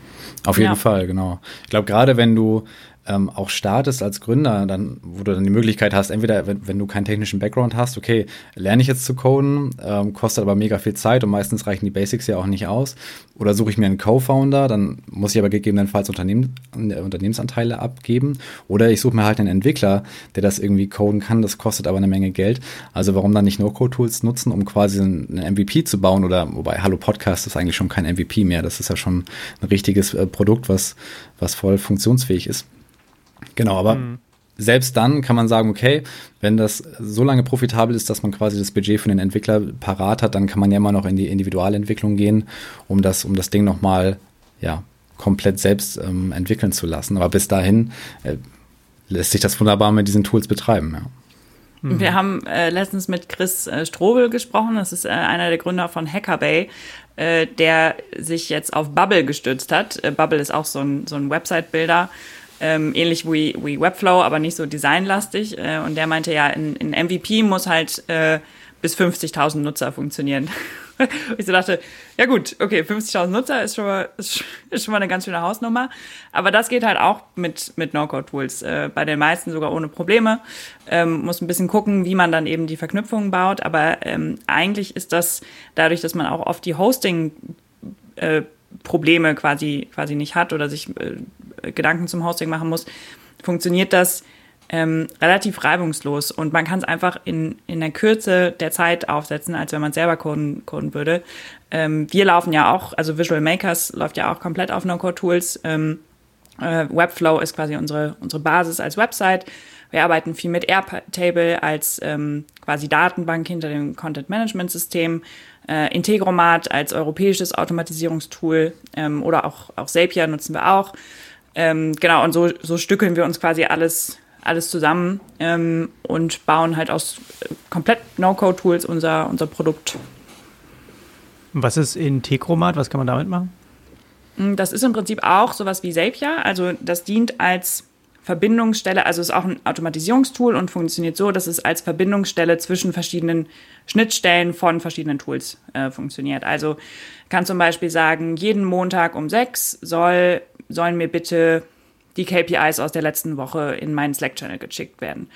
Auf jeden ja. Fall, genau. Ich glaube, gerade wenn du ähm, auch startest als Gründer, dann, wo du dann die Möglichkeit hast, entweder, wenn, wenn du keinen technischen Background hast, okay, lerne ich jetzt zu coden, ähm, kostet aber mega viel Zeit und meistens reichen die Basics ja auch nicht aus. Oder suche ich mir einen Co-Founder, dann muss ich aber gegebenenfalls Unternehmen, äh, Unternehmensanteile abgeben. Oder ich suche mir halt einen Entwickler, der das irgendwie coden kann, das kostet aber eine Menge Geld. Also warum dann nicht No-Code-Tools nutzen, um quasi einen MVP zu bauen? Oder wobei Hallo Podcast ist eigentlich schon kein MVP mehr. Das ist ja schon ein richtiges äh, Produkt, was, was voll funktionsfähig ist. Genau, aber mhm. selbst dann kann man sagen, okay, wenn das so lange profitabel ist, dass man quasi das Budget von den Entwicklern parat hat, dann kann man ja immer noch in die Individualentwicklung gehen, um das, um das Ding nochmal ja, komplett selbst ähm, entwickeln zu lassen. Aber bis dahin äh, lässt sich das wunderbar mit diesen Tools betreiben. Ja. Mhm. Wir haben äh, letztens mit Chris äh, Strobel gesprochen, das ist äh, einer der Gründer von Hackerbay, äh, der sich jetzt auf Bubble gestützt hat. Äh, Bubble ist auch so ein, so ein Website-Builder, ähm, ähnlich wie, wie Webflow, aber nicht so designlastig. Äh, und der meinte ja, in, in MVP muss halt äh, bis 50.000 Nutzer funktionieren. ich so dachte, ja gut, okay, 50.000 Nutzer ist schon, mal, ist, schon mal eine ganz schöne Hausnummer. Aber das geht halt auch mit, mit No-Code-Tools. Äh, bei den meisten sogar ohne Probleme. Ähm, muss ein bisschen gucken, wie man dann eben die Verknüpfungen baut. Aber ähm, eigentlich ist das dadurch, dass man auch oft die Hosting äh, Probleme quasi, quasi nicht hat oder sich äh, Gedanken zum Hosting machen muss, funktioniert das ähm, relativ reibungslos und man kann es einfach in, in der Kürze der Zeit aufsetzen, als wenn man selber coden, coden würde. Ähm, wir laufen ja auch, also Visual Makers läuft ja auch komplett auf No-Code-Tools. Ähm, äh, Webflow ist quasi unsere, unsere Basis als Website. Wir arbeiten viel mit Airtable als ähm, quasi Datenbank hinter dem Content-Management-System, äh, Integromat als europäisches Automatisierungstool ähm, oder auch, auch Zapier nutzen wir auch. Ähm, genau, und so, so stückeln wir uns quasi alles alles zusammen ähm, und bauen halt aus äh, komplett No-Code-Tools unser, unser Produkt. Was ist Integromat? Was kann man damit machen? Mm, das ist im Prinzip auch sowas wie Zapier. Also das dient als Verbindungsstelle, also ist auch ein Automatisierungstool und funktioniert so, dass es als Verbindungsstelle zwischen verschiedenen Schnittstellen von verschiedenen Tools äh, funktioniert. Also kann zum Beispiel sagen, jeden Montag um sechs soll, sollen mir bitte die KPIs aus der letzten Woche in meinen Slack-Channel geschickt werden.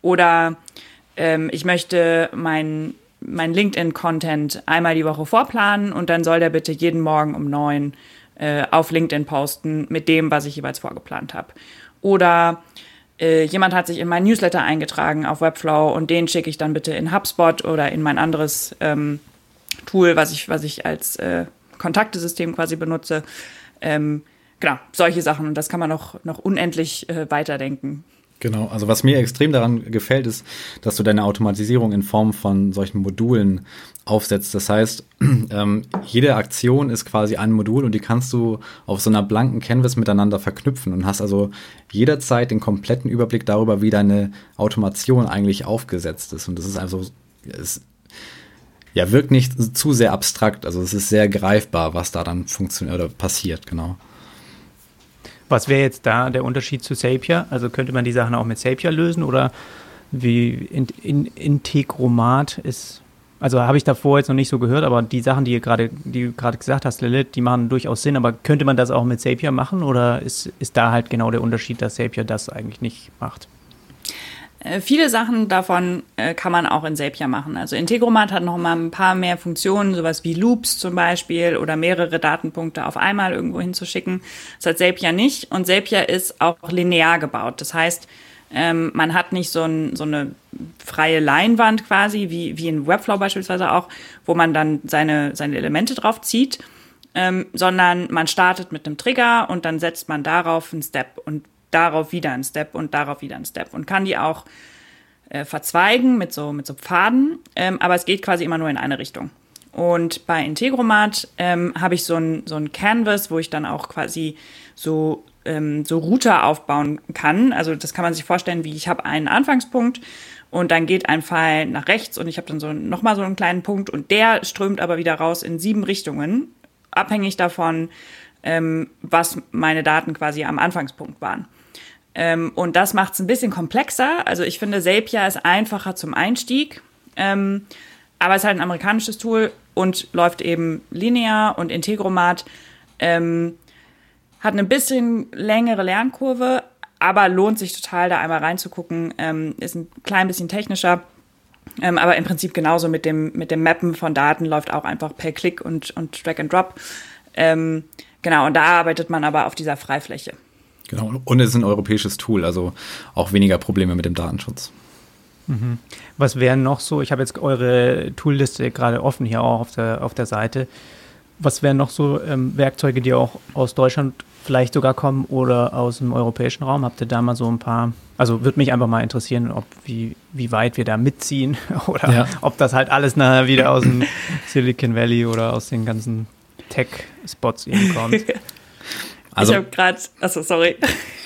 Oder ähm, ich möchte mein, mein LinkedIn-Content einmal die Woche vorplanen und dann soll der bitte jeden Morgen um neun äh, auf LinkedIn posten mit dem, was ich jeweils vorgeplant habe. Oder äh, jemand hat sich in mein Newsletter eingetragen auf Webflow und den schicke ich dann bitte in HubSpot oder in mein anderes ähm, Tool, was ich, was ich als äh, Kontaktesystem quasi benutze. Ähm, genau, solche Sachen. Und das kann man noch, noch unendlich äh, weiterdenken. Genau, also was mir extrem daran gefällt, ist, dass du deine Automatisierung in Form von solchen Modulen aufsetzt. Das heißt, ähm, jede Aktion ist quasi ein Modul und die kannst du auf so einer blanken Canvas miteinander verknüpfen und hast also jederzeit den kompletten Überblick darüber, wie deine Automation eigentlich aufgesetzt ist. Und das ist also, es ja, wirkt nicht zu sehr abstrakt. Also es ist sehr greifbar, was da dann funktioniert oder passiert, genau. Was wäre jetzt da der Unterschied zu Zapier? Also könnte man die Sachen auch mit Zapier lösen oder wie in, in, Integromat ist, also habe ich davor jetzt noch nicht so gehört, aber die Sachen, die, gerade, die du gerade gesagt hast, Lilith, die machen durchaus Sinn, aber könnte man das auch mit Zapier machen oder ist, ist da halt genau der Unterschied, dass Zapier das eigentlich nicht macht? Äh, viele Sachen davon äh, kann man auch in Zapier machen. Also Integromat hat noch mal ein paar mehr Funktionen, sowas wie Loops zum Beispiel oder mehrere Datenpunkte auf einmal irgendwo hinzuschicken. Das hat Zapier nicht und Zapier ist auch linear gebaut. Das heißt, ähm, man hat nicht so, ein, so eine freie Leinwand quasi, wie, wie in Webflow beispielsweise auch, wo man dann seine, seine Elemente drauf zieht, ähm, sondern man startet mit einem Trigger und dann setzt man darauf einen Step und darauf wieder ein Step und darauf wieder ein Step und kann die auch äh, verzweigen mit so, mit so Pfaden, ähm, aber es geht quasi immer nur in eine Richtung. Und bei Integromat ähm, habe ich so ein, so ein Canvas, wo ich dann auch quasi so, ähm, so Router aufbauen kann. Also das kann man sich vorstellen, wie ich habe einen Anfangspunkt und dann geht ein Pfeil nach rechts und ich habe dann so nochmal so einen kleinen Punkt und der strömt aber wieder raus in sieben Richtungen, abhängig davon, ähm, was meine Daten quasi am Anfangspunkt waren. Ähm, und das macht es ein bisschen komplexer. Also ich finde, Zapier ist einfacher zum Einstieg, ähm, aber es ist halt ein amerikanisches Tool und läuft eben linear und Integromat. Ähm, hat eine bisschen längere Lernkurve, aber lohnt sich total, da einmal reinzugucken. Ähm, ist ein klein bisschen technischer. Ähm, aber im Prinzip genauso mit dem, mit dem Mappen von Daten läuft auch einfach per Klick und, und Drag and Drop. Ähm, genau, und da arbeitet man aber auf dieser Freifläche. Genau, und es ist ein europäisches Tool, also auch weniger Probleme mit dem Datenschutz. Mhm. Was wären noch so, ich habe jetzt eure Toolliste gerade offen hier auch auf der, auf der Seite. was wären noch so ähm, Werkzeuge, die auch aus Deutschland vielleicht sogar kommen oder aus dem europäischen Raum? Habt ihr da mal so ein paar? Also würde mich einfach mal interessieren, ob wie, wie weit wir da mitziehen oder ja. ob das halt alles nachher wieder aus dem Silicon Valley oder aus den ganzen Tech-Spots kommt. Also, ich habe gerade, achso, sorry.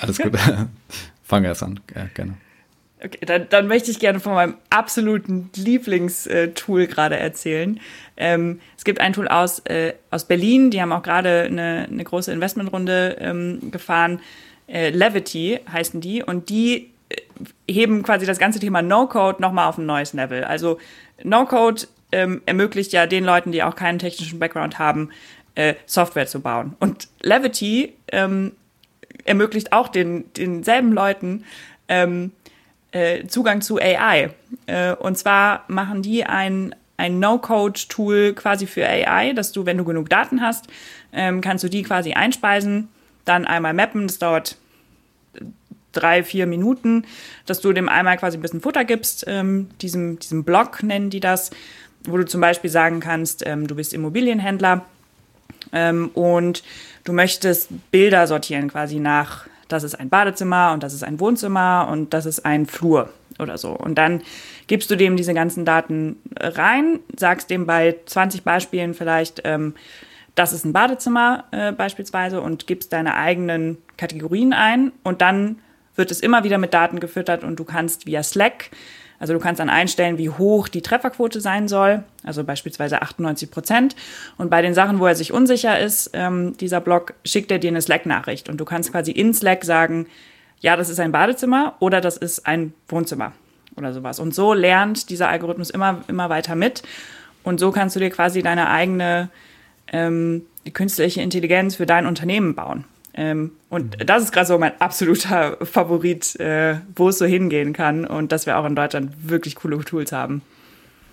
Alles gut. Fangen wir erst an, ja, gerne. Okay, dann, dann möchte ich gerne von meinem absoluten Lieblingstool gerade erzählen. Ähm, es gibt ein Tool aus, äh, aus Berlin, die haben auch gerade eine, eine große Investmentrunde ähm, gefahren. Äh, Levity heißen die und die äh, heben quasi das ganze Thema No-Code nochmal auf ein neues Level. Also No-Code ähm, ermöglicht ja den Leuten, die auch keinen technischen Background haben, äh, Software zu bauen. Und Levity ähm, ermöglicht auch den, denselben Leuten, ähm, äh, Zugang zu AI. Äh, und zwar machen die ein, ein No-Code-Tool quasi für AI, dass du, wenn du genug Daten hast, ähm, kannst du die quasi einspeisen, dann einmal mappen. Das dauert drei, vier Minuten, dass du dem einmal quasi ein bisschen Futter gibst, ähm, diesem, diesem Blog nennen die das, wo du zum Beispiel sagen kannst, ähm, du bist Immobilienhändler ähm, und du möchtest Bilder sortieren quasi nach das ist ein Badezimmer und das ist ein Wohnzimmer und das ist ein Flur oder so. Und dann gibst du dem diese ganzen Daten rein, sagst dem bei 20 Beispielen vielleicht, ähm, das ist ein Badezimmer äh, beispielsweise und gibst deine eigenen Kategorien ein und dann wird es immer wieder mit Daten gefüttert und du kannst via Slack also du kannst dann einstellen, wie hoch die Trefferquote sein soll, also beispielsweise 98 Prozent. Und bei den Sachen, wo er sich unsicher ist, ähm, dieser Blog, schickt er dir eine Slack-Nachricht. Und du kannst quasi in Slack sagen, ja, das ist ein Badezimmer oder das ist ein Wohnzimmer oder sowas. Und so lernt dieser Algorithmus immer, immer weiter mit. Und so kannst du dir quasi deine eigene ähm, künstliche Intelligenz für dein Unternehmen bauen. Ähm, und mhm. das ist gerade so mein absoluter Favorit, äh, wo es so hingehen kann und dass wir auch in Deutschland wirklich coole Tools haben.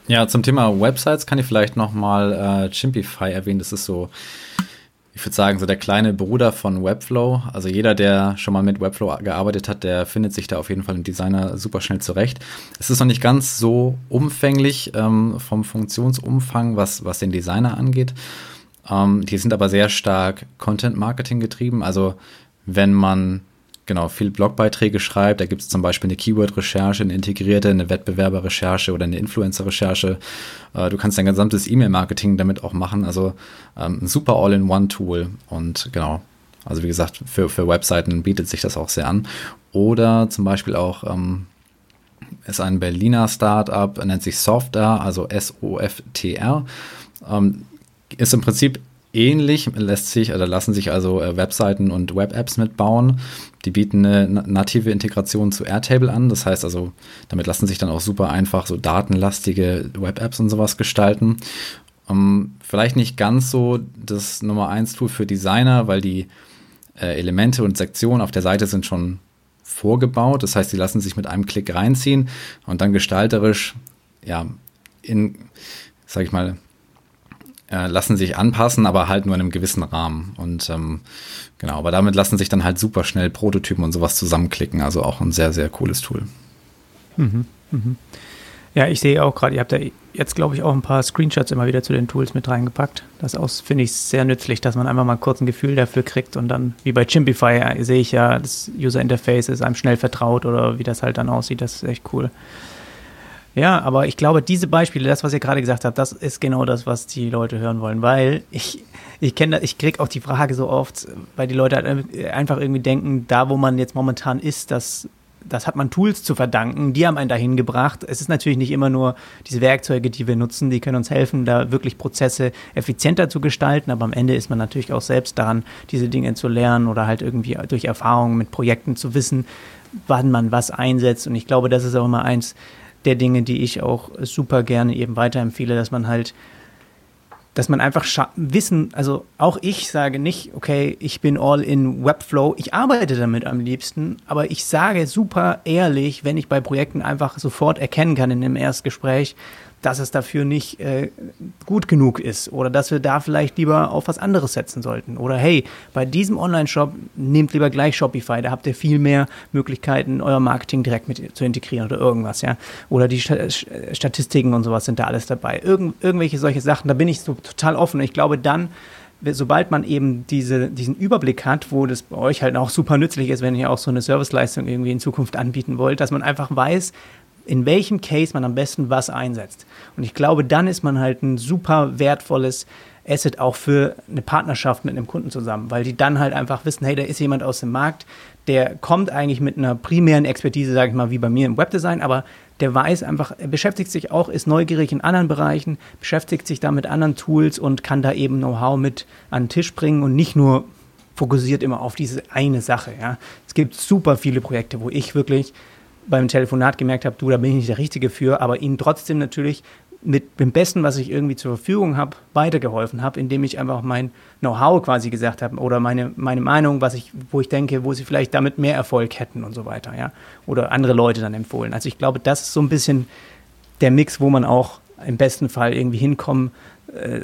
Ja, zum Thema Websites kann ich vielleicht nochmal äh, Chimpify erwähnen. Das ist so, ich würde sagen, so der kleine Bruder von Webflow. Also jeder, der schon mal mit Webflow gearbeitet hat, der findet sich da auf jeden Fall im Designer super schnell zurecht. Es ist noch nicht ganz so umfänglich ähm, vom Funktionsumfang, was, was den Designer angeht. Ähm, die sind aber sehr stark Content-Marketing getrieben. Also wenn man genau viel Blogbeiträge schreibt, da gibt es zum Beispiel eine Keyword-Recherche, eine integrierte, eine Wettbewerber-Recherche oder eine Influencer-Recherche. Äh, du kannst dein gesamtes E-Mail-Marketing damit auch machen. Also ähm, ein super All-in-One-Tool. Und genau, also wie gesagt, für, für Webseiten bietet sich das auch sehr an. Oder zum Beispiel auch ähm, ist ein Berliner Startup, nennt sich Softr, also S-O-F-T-R. Ähm, ist im Prinzip ähnlich, lässt sich oder lassen sich also äh, Webseiten und Web-Apps mitbauen. Die bieten eine native Integration zu Airtable an. Das heißt also, damit lassen sich dann auch super einfach so datenlastige Web-Apps und sowas gestalten. Um, ähm, vielleicht nicht ganz so das Nummer 1 Tool für Designer, weil die äh, Elemente und Sektionen auf der Seite sind schon vorgebaut. Das heißt, sie lassen sich mit einem Klick reinziehen und dann gestalterisch, ja, in, sag ich mal, äh, lassen sich anpassen, aber halt nur in einem gewissen Rahmen. Und ähm, genau, aber damit lassen sich dann halt super schnell Prototypen und sowas zusammenklicken. Also auch ein sehr, sehr cooles Tool. Mhm, mhm. Ja, ich sehe auch gerade, ihr habt da jetzt, glaube ich, auch ein paar Screenshots immer wieder zu den Tools mit reingepackt. Das finde ich sehr nützlich, dass man einfach mal kurz ein Gefühl dafür kriegt und dann, wie bei Chimpify, äh, sehe ich ja, das User Interface ist einem schnell vertraut oder wie das halt dann aussieht. Das ist echt cool. Ja, aber ich glaube, diese Beispiele, das, was ihr gerade gesagt habt, das ist genau das, was die Leute hören wollen, weil ich, ich kenne ich kriege auch die Frage so oft, weil die Leute halt einfach irgendwie denken, da wo man jetzt momentan ist, das, das hat man Tools zu verdanken, die haben einen dahin gebracht. Es ist natürlich nicht immer nur diese Werkzeuge, die wir nutzen, die können uns helfen, da wirklich Prozesse effizienter zu gestalten, aber am Ende ist man natürlich auch selbst daran, diese Dinge zu lernen oder halt irgendwie durch Erfahrungen mit Projekten zu wissen, wann man was einsetzt. Und ich glaube, das ist auch immer eins, der Dinge, die ich auch super gerne eben weiterempfehle, dass man halt, dass man einfach wissen, also auch ich sage nicht, okay, ich bin all in Webflow, ich arbeite damit am liebsten, aber ich sage super ehrlich, wenn ich bei Projekten einfach sofort erkennen kann in dem Erstgespräch, dass es dafür nicht äh, gut genug ist oder dass wir da vielleicht lieber auf was anderes setzen sollten. Oder hey, bei diesem Online-Shop nehmt lieber gleich Shopify, da habt ihr viel mehr Möglichkeiten, euer Marketing direkt mit zu integrieren oder irgendwas, ja. Oder die Statistiken und sowas sind da alles dabei. Irgend, irgendwelche solche Sachen, da bin ich so total offen. Ich glaube, dann sobald man eben diese, diesen Überblick hat, wo das bei euch halt auch super nützlich ist, wenn ihr auch so eine Serviceleistung irgendwie in Zukunft anbieten wollt, dass man einfach weiß, in welchem Case man am besten was einsetzt. Und ich glaube, dann ist man halt ein super wertvolles Asset auch für eine Partnerschaft mit einem Kunden zusammen, weil die dann halt einfach wissen, hey, da ist jemand aus dem Markt, der kommt eigentlich mit einer primären Expertise, sage ich mal, wie bei mir im Webdesign, aber der weiß einfach, er beschäftigt sich auch, ist neugierig in anderen Bereichen, beschäftigt sich da mit anderen Tools und kann da eben Know-how mit an den Tisch bringen und nicht nur fokussiert immer auf diese eine Sache. Ja. Es gibt super viele Projekte, wo ich wirklich beim Telefonat gemerkt habe, du, da bin ich nicht der Richtige für, aber ihnen trotzdem natürlich mit dem Besten, was ich irgendwie zur Verfügung habe, weitergeholfen habe, indem ich einfach mein Know-how quasi gesagt habe oder meine, meine Meinung, was ich, wo ich denke, wo sie vielleicht damit mehr Erfolg hätten und so weiter, ja. Oder andere Leute dann empfohlen. Also ich glaube, das ist so ein bisschen der Mix, wo man auch im besten Fall irgendwie hinkommen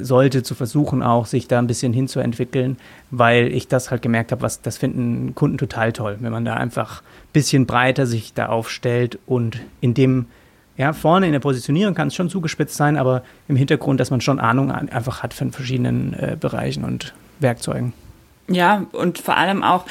sollte, zu versuchen auch, sich da ein bisschen hinzuentwickeln, weil ich das halt gemerkt habe, was das finden Kunden total toll, wenn man da einfach ein bisschen breiter sich da aufstellt und in dem ja, vorne in der Positionierung kann es schon zugespitzt sein, aber im Hintergrund, dass man schon Ahnung einfach hat von verschiedenen äh, Bereichen und Werkzeugen. Ja, und vor allem auch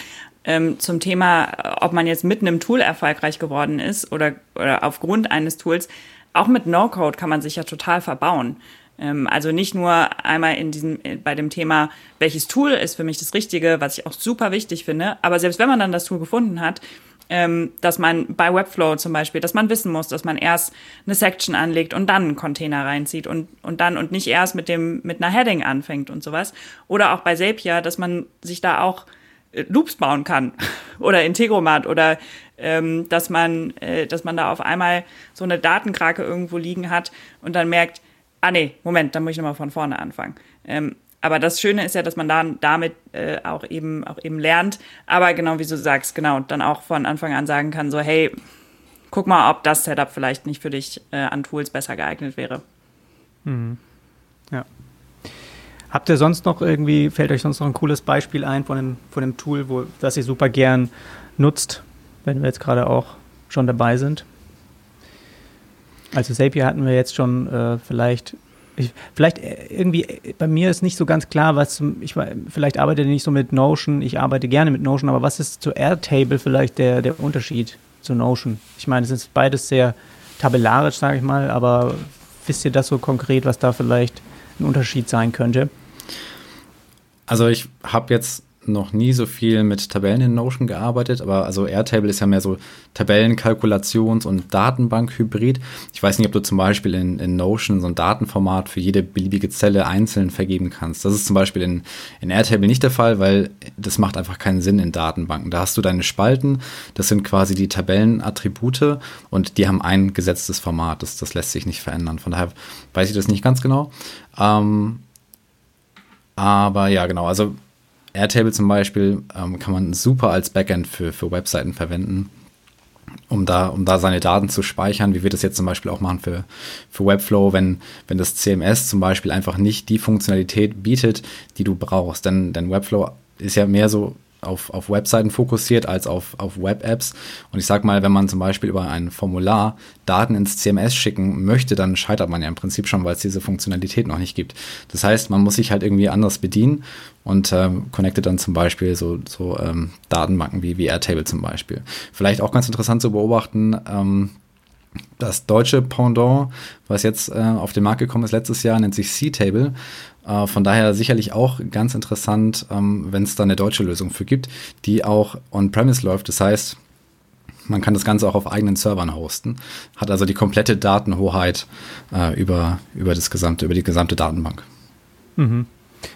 ähm, zum Thema, ob man jetzt mit einem Tool erfolgreich geworden ist oder, oder aufgrund eines Tools, auch mit No-Code kann man sich ja total verbauen. Ähm, also nicht nur einmal in diesem, äh, bei dem Thema, welches Tool ist für mich das Richtige, was ich auch super wichtig finde, aber selbst wenn man dann das Tool gefunden hat, ähm, dass man bei Webflow zum Beispiel, dass man wissen muss, dass man erst eine Section anlegt und dann einen Container reinzieht und, und dann und nicht erst mit dem, mit einer Heading anfängt und sowas. Oder auch bei Zapier, dass man sich da auch äh, Loops bauen kann oder Integromat oder ähm, dass man, äh, dass man da auf einmal so eine Datenkrake irgendwo liegen hat und dann merkt, ah nee, Moment, dann muss ich nochmal von vorne anfangen. Ähm, aber das Schöne ist ja, dass man dann damit äh, auch eben auch eben lernt. Aber genau wie du sagst, genau, dann auch von Anfang an sagen kann, so hey, guck mal, ob das Setup vielleicht nicht für dich äh, an Tools besser geeignet wäre. Mhm. Ja. Habt ihr sonst noch irgendwie, fällt euch sonst noch ein cooles Beispiel ein von einem, von einem Tool, wo, das ihr super gern nutzt, wenn wir jetzt gerade auch schon dabei sind? Also Zapier hatten wir jetzt schon äh, vielleicht ich, vielleicht äh, irgendwie, äh, bei mir ist nicht so ganz klar, was, ich vielleicht arbeite ich nicht so mit Notion, ich arbeite gerne mit Notion, aber was ist zu Airtable vielleicht der, der Unterschied zu Notion? Ich meine, es ist beides sehr tabellarisch, sage ich mal, aber wisst ihr das so konkret, was da vielleicht ein Unterschied sein könnte? Also ich habe jetzt noch nie so viel mit Tabellen in Notion gearbeitet, aber also Airtable ist ja mehr so Tabellenkalkulations- und Datenbank-Hybrid. Ich weiß nicht, ob du zum Beispiel in, in, Notion so ein Datenformat für jede beliebige Zelle einzeln vergeben kannst. Das ist zum Beispiel in, in Airtable nicht der Fall, weil das macht einfach keinen Sinn in Datenbanken. Da hast du deine Spalten, das sind quasi die Tabellenattribute und die haben ein gesetztes Format. Das, das lässt sich nicht verändern. Von daher weiß ich das nicht ganz genau. Ähm, aber ja, genau. Also Airtable zum Beispiel ähm, kann man super als Backend für, für Webseiten verwenden, um da, um da seine Daten zu speichern, wie wir das jetzt zum Beispiel auch machen für, für Webflow, wenn, wenn das CMS zum Beispiel einfach nicht die Funktionalität bietet, die du brauchst. Denn, denn Webflow ist ja mehr so auf, auf Webseiten fokussiert als auf, auf Web-Apps. Und ich sag mal, wenn man zum Beispiel über ein Formular Daten ins CMS schicken möchte, dann scheitert man ja im Prinzip schon, weil es diese Funktionalität noch nicht gibt. Das heißt, man muss sich halt irgendwie anders bedienen und ähm, connectet dann zum Beispiel so, so ähm, Datenbanken wie, wie Airtable zum Beispiel. Vielleicht auch ganz interessant zu beobachten, ähm, das deutsche Pendant, was jetzt äh, auf den Markt gekommen ist letztes Jahr, nennt sich C-Table. Äh, von daher sicherlich auch ganz interessant, ähm, wenn es da eine deutsche Lösung für gibt, die auch on-premise läuft. Das heißt, man kann das Ganze auch auf eigenen Servern hosten, hat also die komplette Datenhoheit äh, über, über das gesamte, über die gesamte Datenbank. Mhm.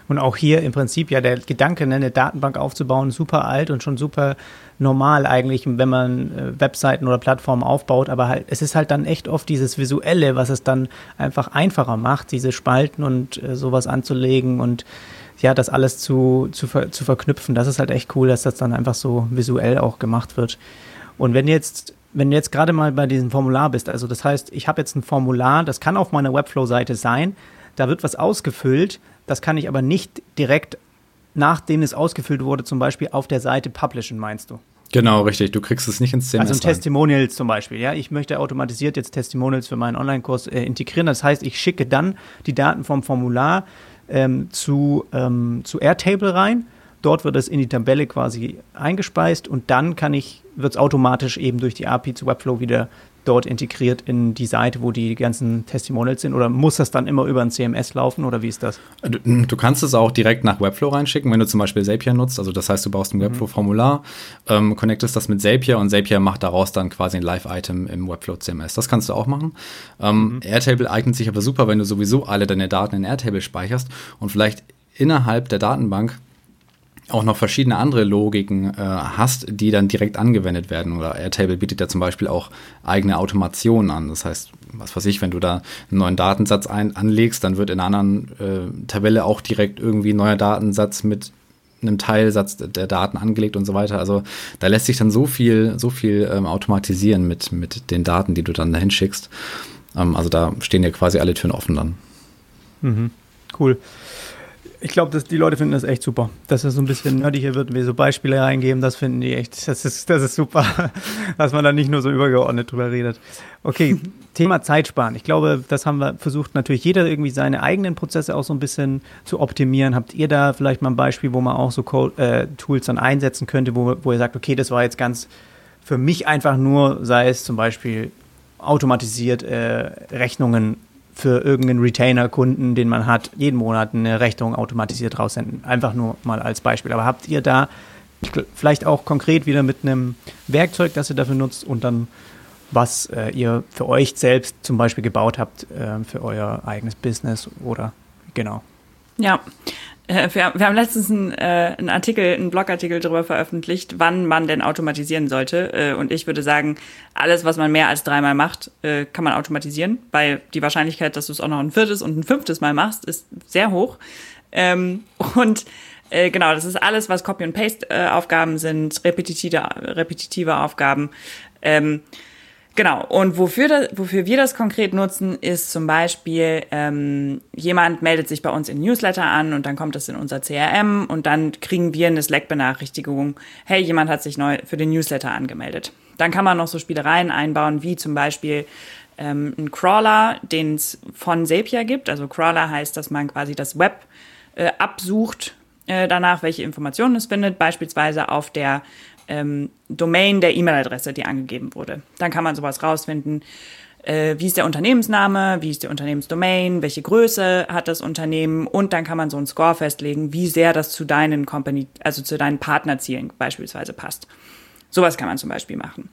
Und auch hier im Prinzip ja der Gedanke, ne, eine Datenbank aufzubauen, super alt und schon super normal eigentlich, wenn man äh, Webseiten oder Plattformen aufbaut. Aber halt, es ist halt dann echt oft dieses Visuelle, was es dann einfach einfacher macht, diese Spalten und äh, sowas anzulegen und ja, das alles zu, zu, ver zu verknüpfen. Das ist halt echt cool, dass das dann einfach so visuell auch gemacht wird. Und wenn jetzt wenn du jetzt gerade mal bei diesem Formular bist, also das heißt, ich habe jetzt ein Formular, das kann auf meiner Webflow-Seite sein, da wird was ausgefüllt, das kann ich aber nicht direkt, nachdem es ausgefüllt wurde, zum Beispiel auf der Seite publishen, meinst du? Genau, richtig. Du kriegst es nicht ins CMS. Also ein Testimonials zum Beispiel. Ja, ich möchte automatisiert jetzt Testimonials für meinen Online-Kurs äh, integrieren. Das heißt, ich schicke dann die Daten vom Formular ähm, zu, ähm, zu Airtable rein. Dort wird es in die Tabelle quasi eingespeist und dann kann ich, wird es automatisch eben durch die API zu Webflow wieder dort integriert in die Seite, wo die ganzen Testimonials sind? Oder muss das dann immer über ein CMS laufen oder wie ist das? Du, du kannst es auch direkt nach Webflow reinschicken, wenn du zum Beispiel Zapier nutzt. Also das heißt, du baust ein mhm. Webflow-Formular, ähm, connectest das mit Zapier und Zapier macht daraus dann quasi ein Live-Item im Webflow CMS. Das kannst du auch machen. Ähm, mhm. Airtable eignet sich aber super, wenn du sowieso alle deine Daten in Airtable speicherst und vielleicht innerhalb der Datenbank auch noch verschiedene andere Logiken äh, hast, die dann direkt angewendet werden. Oder Airtable bietet ja zum Beispiel auch eigene Automationen an. Das heißt, was weiß ich, wenn du da einen neuen Datensatz ein, anlegst, dann wird in einer anderen äh, Tabelle auch direkt irgendwie ein neuer Datensatz mit einem Teilsatz der Daten angelegt und so weiter. Also da lässt sich dann so viel, so viel ähm, automatisieren mit, mit den Daten, die du dann dahin schickst. Ähm, also da stehen ja quasi alle Türen offen dann. Mhm. Cool. Ich glaube, die Leute finden das echt super. Dass es so ein bisschen nerdiger wird, wir so Beispiele reingeben, das finden die echt, das ist, das ist super, dass man da nicht nur so übergeordnet drüber redet. Okay, Thema Zeitsparen. Ich glaube, das haben wir versucht, natürlich jeder irgendwie seine eigenen Prozesse auch so ein bisschen zu optimieren. Habt ihr da vielleicht mal ein Beispiel, wo man auch so Code, äh, Tools dann einsetzen könnte, wo, wo ihr sagt, okay, das war jetzt ganz für mich einfach nur, sei es zum Beispiel automatisiert äh, Rechnungen für irgendeinen Retainer-Kunden, den man hat, jeden Monat eine Rechnung automatisiert raussenden. Einfach nur mal als Beispiel. Aber habt ihr da vielleicht auch konkret wieder mit einem Werkzeug, das ihr dafür nutzt und dann was äh, ihr für euch selbst zum Beispiel gebaut habt äh, für euer eigenes Business oder genau. Ja, äh, wir, wir, haben letztens einen, äh, einen Artikel, einen Blogartikel darüber veröffentlicht, wann man denn automatisieren sollte. Äh, und ich würde sagen, alles, was man mehr als dreimal macht, äh, kann man automatisieren, weil die Wahrscheinlichkeit, dass du es auch noch ein viertes und ein fünftes Mal machst, ist sehr hoch. Ähm, und äh, genau, das ist alles, was Copy- und Paste-Aufgaben sind, repetitive, repetitive Aufgaben. Ähm, Genau, und wofür, das, wofür wir das konkret nutzen, ist zum Beispiel, ähm, jemand meldet sich bei uns in Newsletter an und dann kommt das in unser CRM und dann kriegen wir eine Slack-Benachrichtigung, hey, jemand hat sich neu für den Newsletter angemeldet. Dann kann man noch so Spielereien einbauen, wie zum Beispiel ähm, ein Crawler, den es von Zapier gibt. Also Crawler heißt, dass man quasi das Web äh, absucht äh, danach, welche Informationen es findet, beispielsweise auf der ähm, Domain der E-Mail-Adresse, die angegeben wurde. Dann kann man sowas rausfinden. Äh, wie ist der Unternehmensname, wie ist die Unternehmensdomain, welche Größe hat das Unternehmen und dann kann man so einen Score festlegen, wie sehr das zu deinen Company, also zu deinen Partnerzielen beispielsweise passt. Sowas kann man zum Beispiel machen.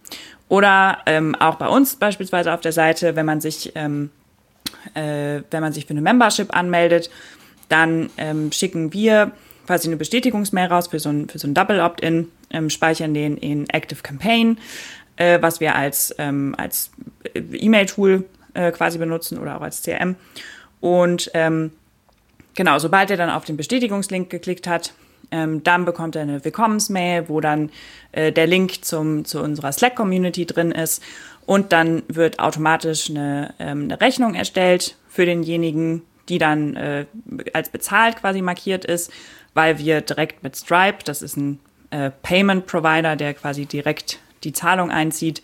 Oder ähm, auch bei uns beispielsweise auf der Seite, wenn man sich, ähm, äh, wenn man sich für eine Membership anmeldet, dann ähm, schicken wir quasi eine Bestätigungsmail raus für so ein, für so ein Double Opt-in, ähm, speichern den in Active Campaign, äh, was wir als, ähm, als E-Mail-Tool äh, quasi benutzen oder auch als CRM. Und ähm, genau, sobald er dann auf den Bestätigungslink geklickt hat, ähm, dann bekommt er eine Willkommensmail, wo dann äh, der Link zum, zu unserer Slack-Community drin ist. Und dann wird automatisch eine, ähm, eine Rechnung erstellt für denjenigen, die dann äh, als bezahlt quasi markiert ist weil wir direkt mit Stripe, das ist ein äh, Payment Provider, der quasi direkt die Zahlung einzieht,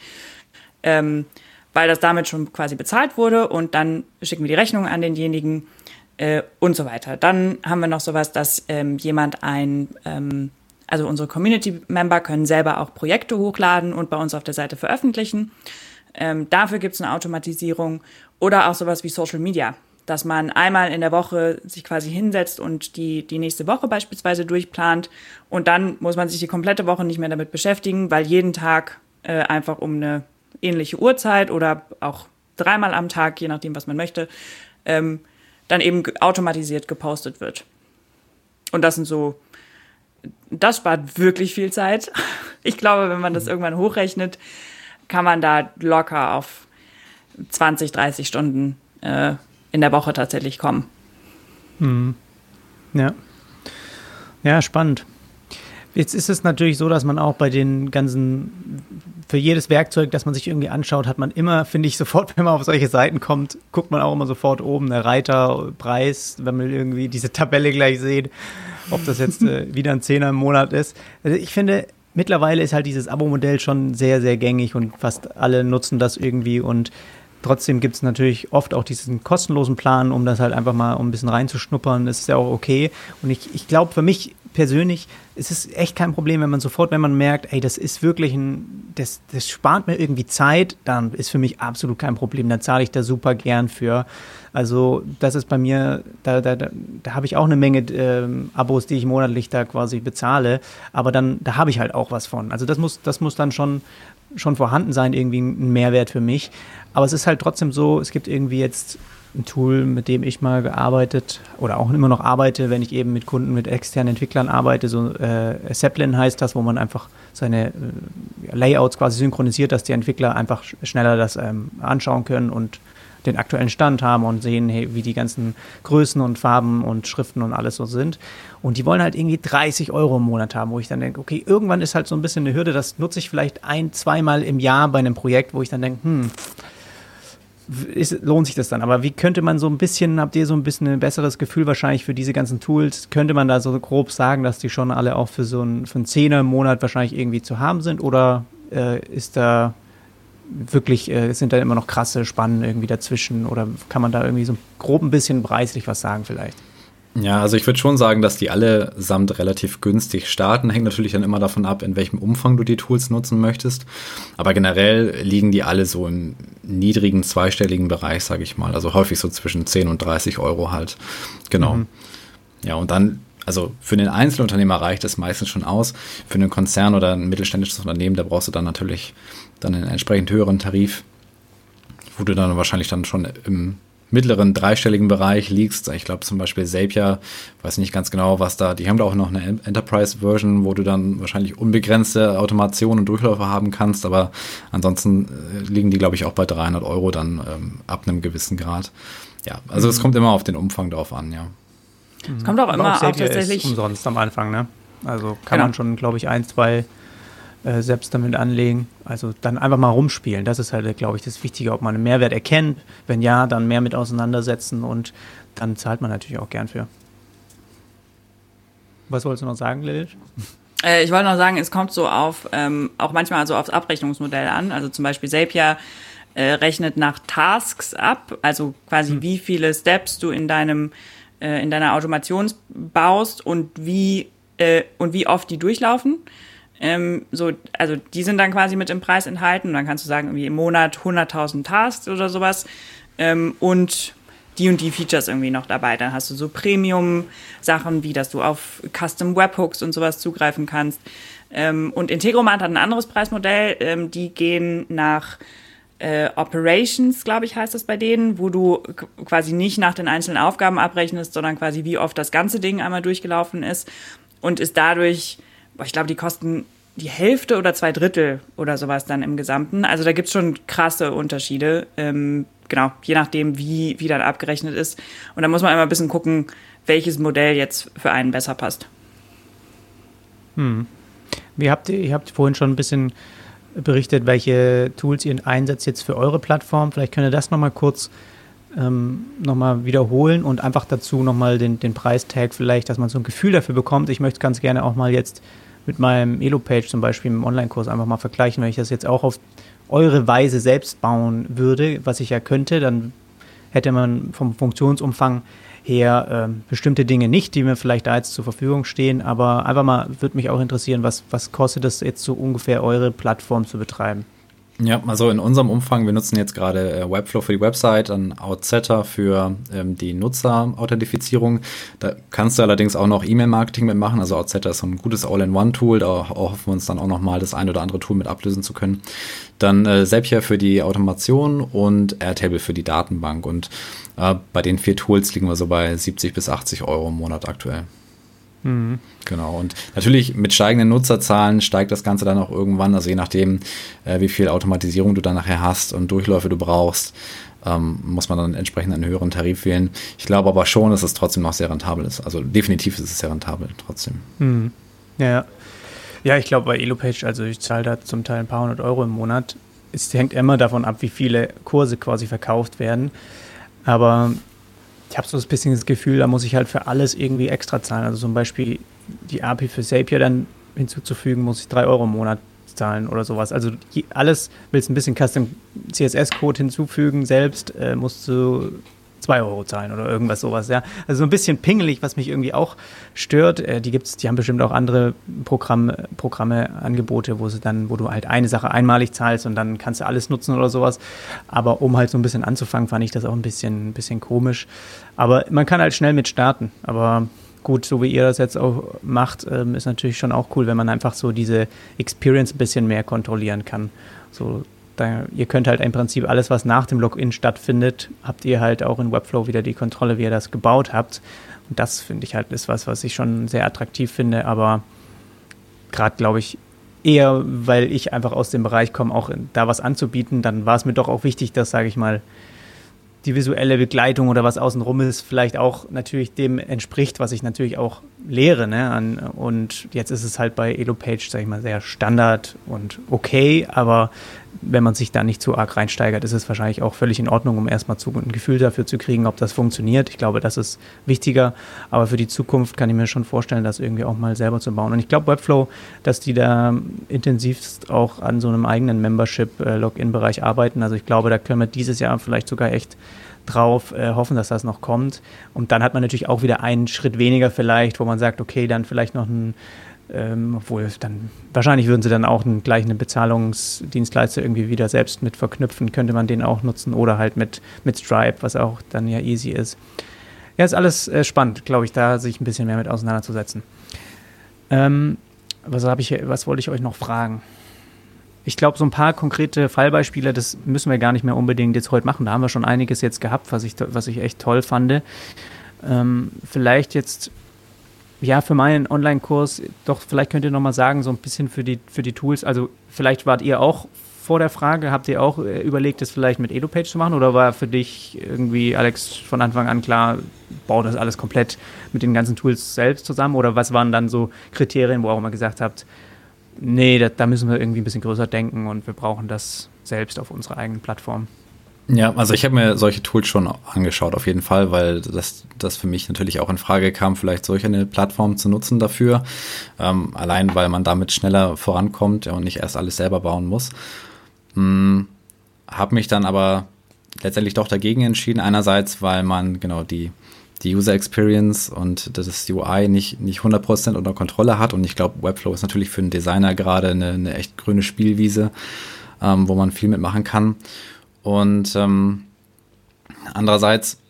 ähm, weil das damit schon quasi bezahlt wurde und dann schicken wir die Rechnung an denjenigen äh, und so weiter. Dann haben wir noch sowas, dass ähm, jemand ein, ähm, also unsere Community-Member können selber auch Projekte hochladen und bei uns auf der Seite veröffentlichen. Ähm, dafür gibt es eine Automatisierung oder auch sowas wie Social Media dass man einmal in der Woche sich quasi hinsetzt und die, die nächste Woche beispielsweise durchplant und dann muss man sich die komplette Woche nicht mehr damit beschäftigen, weil jeden Tag äh, einfach um eine ähnliche Uhrzeit oder auch dreimal am Tag, je nachdem, was man möchte, ähm, dann eben automatisiert gepostet wird. Und das sind so, das spart wirklich viel Zeit. Ich glaube, wenn man das irgendwann hochrechnet, kann man da locker auf 20, 30 Stunden äh, in der Woche tatsächlich kommen. Mhm. Ja. Ja, spannend. Jetzt ist es natürlich so, dass man auch bei den ganzen, für jedes Werkzeug, das man sich irgendwie anschaut, hat man immer, finde ich, sofort, wenn man auf solche Seiten kommt, guckt man auch immer sofort oben, der Reiter, Preis, wenn man irgendwie diese Tabelle gleich sieht, ob das jetzt äh, wieder ein Zehner im Monat ist. Also ich finde, mittlerweile ist halt dieses Abo-Modell schon sehr, sehr gängig und fast alle nutzen das irgendwie und Trotzdem gibt es natürlich oft auch diesen kostenlosen Plan, um das halt einfach mal ein bisschen reinzuschnuppern. Das ist ja auch okay. Und ich, ich glaube, für mich persönlich ist es echt kein Problem, wenn man sofort, wenn man merkt, ey, das ist wirklich ein, das, das spart mir irgendwie Zeit, dann ist für mich absolut kein Problem. Dann zahle ich da super gern für. Also das ist bei mir, da, da, da, da habe ich auch eine Menge ähm, Abos, die ich monatlich da quasi bezahle, aber dann, da habe ich halt auch was von. Also das muss, das muss dann schon, schon vorhanden sein, irgendwie ein Mehrwert für mich. Aber es ist halt trotzdem so, es gibt irgendwie jetzt ein Tool, mit dem ich mal gearbeitet oder auch immer noch arbeite, wenn ich eben mit Kunden, mit externen Entwicklern arbeite. So äh, Zeppelin heißt das, wo man einfach seine äh, Layouts quasi synchronisiert, dass die Entwickler einfach schneller das ähm, anschauen können und den aktuellen Stand haben und sehen, hey, wie die ganzen Größen und Farben und Schriften und alles so sind. Und die wollen halt irgendwie 30 Euro im Monat haben, wo ich dann denke, okay, irgendwann ist halt so ein bisschen eine Hürde, das nutze ich vielleicht ein, zweimal im Jahr bei einem Projekt, wo ich dann denke, hm, ist, lohnt sich das dann. Aber wie könnte man so ein bisschen, habt ihr so ein bisschen ein besseres Gefühl wahrscheinlich für diese ganzen Tools? Könnte man da so grob sagen, dass die schon alle auch für so einen, für einen Zehner im Monat wahrscheinlich irgendwie zu haben sind? Oder äh, ist da wirklich, äh, sind da immer noch krasse Spannen irgendwie dazwischen? Oder kann man da irgendwie so grob ein bisschen preislich was sagen vielleicht? Ja, also ich würde schon sagen, dass die alle samt relativ günstig starten. Hängt natürlich dann immer davon ab, in welchem Umfang du die Tools nutzen möchtest. Aber generell liegen die alle so im niedrigen zweistelligen Bereich, sage ich mal. Also häufig so zwischen 10 und 30 Euro halt. Genau. Mhm. Ja, und dann also für den Einzelunternehmer reicht das meistens schon aus. Für einen Konzern oder ein mittelständisches Unternehmen, da brauchst du dann natürlich dann einen entsprechend höheren Tarif, wo du dann wahrscheinlich dann schon im mittleren dreistelligen Bereich liegst. Ich glaube zum Beispiel Zapier, weiß nicht ganz genau, was da, die haben da auch noch eine Enterprise-Version, wo du dann wahrscheinlich unbegrenzte Automation und Durchläufe haben kannst, aber ansonsten äh, liegen die, glaube ich, auch bei 300 Euro dann ähm, ab einem gewissen Grad. Ja, also mhm. es kommt immer auf den Umfang drauf an, ja. Es kommt auch immer auch, auch tatsächlich. umsonst am Anfang, ne? Also kann genau. man schon, glaube ich, ein, zwei äh, selbst damit anlegen. Also dann einfach mal rumspielen. Das ist halt, glaube ich, das Wichtige, ob man einen Mehrwert erkennt. Wenn ja, dann mehr mit auseinandersetzen und dann zahlt man natürlich auch gern für. Was wolltest du noch sagen, Lilith? Äh, ich wollte noch sagen, es kommt so auf, ähm, auch manchmal so aufs Abrechnungsmodell an. Also zum Beispiel Zapier äh, rechnet nach Tasks ab, also quasi hm. wie viele Steps du in deinem äh, in deiner Automation baust und wie äh, und wie oft die durchlaufen. Ähm, so, also die sind dann quasi mit im Preis enthalten. Und dann kannst du sagen, irgendwie im Monat 100.000 Tasks oder sowas. Ähm, und die und die Features irgendwie noch dabei. Dann hast du so Premium-Sachen, wie dass du auf Custom Webhooks und sowas zugreifen kannst. Ähm, und Integromat hat ein anderes Preismodell. Ähm, die gehen nach äh, Operations, glaube ich, heißt das bei denen, wo du quasi nicht nach den einzelnen Aufgaben abrechnest, sondern quasi wie oft das ganze Ding einmal durchgelaufen ist und ist dadurch ich glaube, die kosten die Hälfte oder zwei Drittel oder sowas dann im Gesamten. Also da gibt es schon krasse Unterschiede. Ähm, genau, je nachdem, wie, wie dann abgerechnet ist. Und da muss man immer ein bisschen gucken, welches Modell jetzt für einen besser passt. Hm. Wie habt ihr, ihr habt vorhin schon ein bisschen berichtet, welche Tools ihr einsetzt jetzt für eure Plattform. Vielleicht könnt ihr das nochmal kurz ähm, nochmal wiederholen und einfach dazu nochmal den, den Preistag vielleicht, dass man so ein Gefühl dafür bekommt. Ich möchte ganz gerne auch mal jetzt mit meinem Elo-Page zum Beispiel im Online-Kurs einfach mal vergleichen, wenn ich das jetzt auch auf eure Weise selbst bauen würde, was ich ja könnte, dann hätte man vom Funktionsumfang her äh, bestimmte Dinge nicht, die mir vielleicht da jetzt zur Verfügung stehen, aber einfach mal würde mich auch interessieren, was, was kostet es jetzt so ungefähr eure Plattform zu betreiben? Ja, also in unserem Umfang, wir nutzen jetzt gerade äh, Webflow für die Website, dann Outsetter für ähm, die Nutzerauthentifizierung. Da kannst du allerdings auch noch E-Mail-Marketing mitmachen. Also Outsetter ist so ein gutes All-in-One-Tool. Da hoffen wir uns dann auch noch mal das ein oder andere Tool mit ablösen zu können. Dann äh, Zapier für die Automation und Airtable für die Datenbank. Und äh, bei den vier Tools liegen wir so bei 70 bis 80 Euro im Monat aktuell. Mhm. Genau. Und natürlich mit steigenden Nutzerzahlen steigt das Ganze dann auch irgendwann, also je nachdem, äh, wie viel Automatisierung du dann nachher hast und Durchläufe du brauchst, ähm, muss man dann entsprechend einen höheren Tarif wählen. Ich glaube aber schon, dass es trotzdem noch sehr rentabel ist. Also definitiv ist es sehr rentabel trotzdem. Mhm. Ja. Ja, ich glaube bei Elopage, also ich zahle da zum Teil ein paar hundert Euro im Monat. Es hängt immer davon ab, wie viele Kurse quasi verkauft werden. Aber ich habe so ein bisschen das Gefühl, da muss ich halt für alles irgendwie extra zahlen. Also zum Beispiel die API für Zapier dann hinzuzufügen, muss ich drei Euro im Monat zahlen oder sowas. Also alles willst ein bisschen Custom CSS-Code hinzufügen, selbst äh, musst du 2 Euro zahlen oder irgendwas sowas, ja. Also so ein bisschen pingelig, was mich irgendwie auch stört. Äh, die gibt's, die haben bestimmt auch andere Programme, Programme, Angebote, wo sie dann, wo du halt eine Sache einmalig zahlst und dann kannst du alles nutzen oder sowas. Aber um halt so ein bisschen anzufangen, fand ich das auch ein bisschen, ein bisschen komisch. Aber man kann halt schnell mit starten. Aber gut, so wie ihr das jetzt auch macht, ähm, ist natürlich schon auch cool, wenn man einfach so diese Experience ein bisschen mehr kontrollieren kann. So da, ihr könnt halt im Prinzip alles, was nach dem Login stattfindet, habt ihr halt auch in Webflow wieder die Kontrolle, wie ihr das gebaut habt. Und das finde ich halt ist was, was ich schon sehr attraktiv finde, aber gerade glaube ich eher, weil ich einfach aus dem Bereich komme, auch da was anzubieten, dann war es mir doch auch wichtig, dass, sage ich mal, die visuelle Begleitung oder was außenrum ist, vielleicht auch natürlich dem entspricht, was ich natürlich auch lehre. Ne? Und jetzt ist es halt bei EloPage, sage ich mal, sehr Standard und okay, aber wenn man sich da nicht zu arg reinsteigert, ist es wahrscheinlich auch völlig in Ordnung, um erstmal zu, ein Gefühl dafür zu kriegen, ob das funktioniert. Ich glaube, das ist wichtiger. Aber für die Zukunft kann ich mir schon vorstellen, das irgendwie auch mal selber zu bauen. Und ich glaube, Webflow, dass die da intensivst auch an so einem eigenen Membership-Login-Bereich äh, arbeiten. Also ich glaube, da können wir dieses Jahr vielleicht sogar echt drauf äh, hoffen, dass das noch kommt. Und dann hat man natürlich auch wieder einen Schritt weniger vielleicht, wo man sagt, okay, dann vielleicht noch ein ähm, obwohl dann wahrscheinlich würden sie dann auch einen, gleich einen Bezahlungsdienstleister irgendwie wieder selbst mit verknüpfen, könnte man den auch nutzen oder halt mit, mit Stripe, was auch dann ja easy ist. Ja, ist alles äh, spannend, glaube ich, da sich ein bisschen mehr mit auseinanderzusetzen. Ähm, was, ich, was wollte ich euch noch fragen? Ich glaube, so ein paar konkrete Fallbeispiele, das müssen wir gar nicht mehr unbedingt jetzt heute machen. Da haben wir schon einiges jetzt gehabt, was ich, was ich echt toll fand. Ähm, vielleicht jetzt ja, für meinen Online-Kurs, doch, vielleicht könnt ihr nochmal sagen, so ein bisschen für die, für die Tools. Also, vielleicht wart ihr auch vor der Frage, habt ihr auch äh, überlegt, das vielleicht mit EduPage zu machen? Oder war für dich irgendwie, Alex, von Anfang an klar, bau das alles komplett mit den ganzen Tools selbst zusammen? Oder was waren dann so Kriterien, wo auch immer gesagt habt, nee, da, da müssen wir irgendwie ein bisschen größer denken und wir brauchen das selbst auf unserer eigenen Plattform? Ja, also ich habe mir solche Tools schon angeschaut, auf jeden Fall, weil das, das für mich natürlich auch in Frage kam, vielleicht solch eine Plattform zu nutzen dafür. Ähm, allein, weil man damit schneller vorankommt und nicht erst alles selber bauen muss. Hm, habe mich dann aber letztendlich doch dagegen entschieden. Einerseits, weil man genau die, die User Experience und das UI nicht, nicht 100% unter Kontrolle hat. Und ich glaube, Webflow ist natürlich für einen Designer gerade eine, eine echt grüne Spielwiese, ähm, wo man viel mitmachen kann. Und ähm, andererseits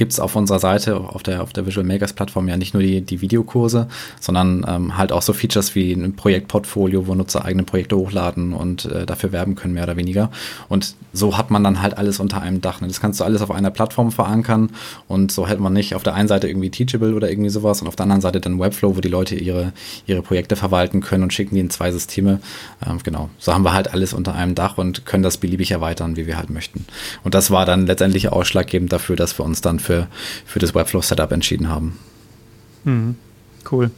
gibt es auf unserer Seite, auf der, auf der Visual Makers Plattform ja nicht nur die, die Videokurse, sondern ähm, halt auch so Features wie ein Projektportfolio, wo Nutzer eigene Projekte hochladen und äh, dafür werben können, mehr oder weniger. Und so hat man dann halt alles unter einem Dach. Ne? Das kannst du alles auf einer Plattform verankern und so hält man nicht auf der einen Seite irgendwie Teachable oder irgendwie sowas und auf der anderen Seite dann Webflow, wo die Leute ihre, ihre Projekte verwalten können und schicken die in zwei Systeme. Ähm, genau. So haben wir halt alles unter einem Dach und können das beliebig erweitern, wie wir halt möchten. Und das war dann letztendlich ausschlaggebend dafür, dass wir uns dann für für, für das Webflow-Setup entschieden haben. Mhm. Cool.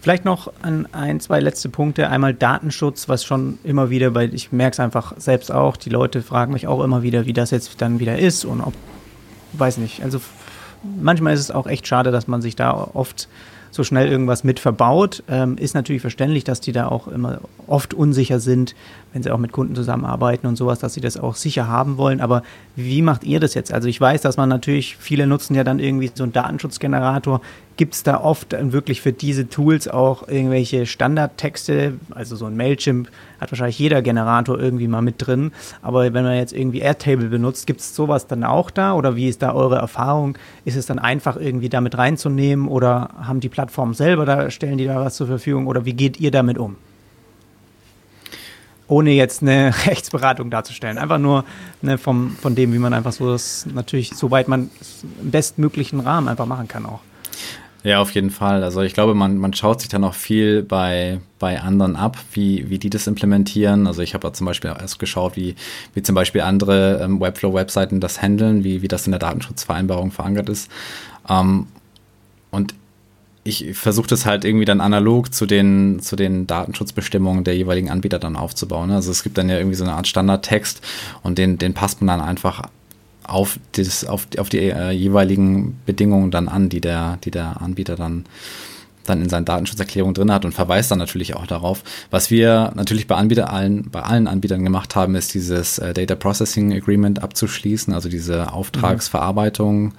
Vielleicht noch an ein, zwei letzte Punkte. Einmal Datenschutz, was schon immer wieder, weil ich merke es einfach selbst auch, die Leute fragen mich auch immer wieder, wie das jetzt dann wieder ist und ob, weiß nicht. Also manchmal ist es auch echt schade, dass man sich da oft so schnell irgendwas mit verbaut. Ähm, ist natürlich verständlich, dass die da auch immer oft unsicher sind, wenn sie auch mit Kunden zusammenarbeiten und sowas, dass sie das auch sicher haben wollen. Aber wie macht ihr das jetzt? Also ich weiß, dass man natürlich, viele nutzen ja dann irgendwie so einen Datenschutzgenerator. Gibt es da oft wirklich für diese Tools auch irgendwelche Standardtexte? Also so ein Mailchimp hat wahrscheinlich jeder Generator irgendwie mal mit drin. Aber wenn man jetzt irgendwie Airtable benutzt, gibt es sowas dann auch da? Oder wie ist da eure Erfahrung? Ist es dann einfach irgendwie damit reinzunehmen oder haben die Plattformen selber da, stellen die da was zur Verfügung oder wie geht ihr damit um? Ohne jetzt eine Rechtsberatung darzustellen. Einfach nur ne, vom, von dem, wie man einfach so das natürlich, soweit man im bestmöglichen Rahmen einfach machen kann auch. Ja, auf jeden Fall. Also ich glaube, man, man schaut sich da noch viel bei, bei anderen ab, wie, wie die das implementieren. Also ich habe zum Beispiel erst geschaut, wie, wie zum Beispiel andere ähm, Webflow-Webseiten das handeln, wie, wie das in der Datenschutzvereinbarung verankert ist. Ähm, und ich versuche das halt irgendwie dann analog zu den, zu den Datenschutzbestimmungen der jeweiligen Anbieter dann aufzubauen. Also es gibt dann ja irgendwie so eine Art Standardtext und den, den passt man dann einfach auf, das, auf, auf die äh, jeweiligen Bedingungen dann an, die der, die der Anbieter dann dann in seinen Datenschutzerklärungen drin hat und verweist dann natürlich auch darauf. Was wir natürlich bei Anbieter allen, bei allen Anbietern gemacht haben, ist dieses äh, Data Processing Agreement abzuschließen, also diese Auftragsverarbeitung. Mhm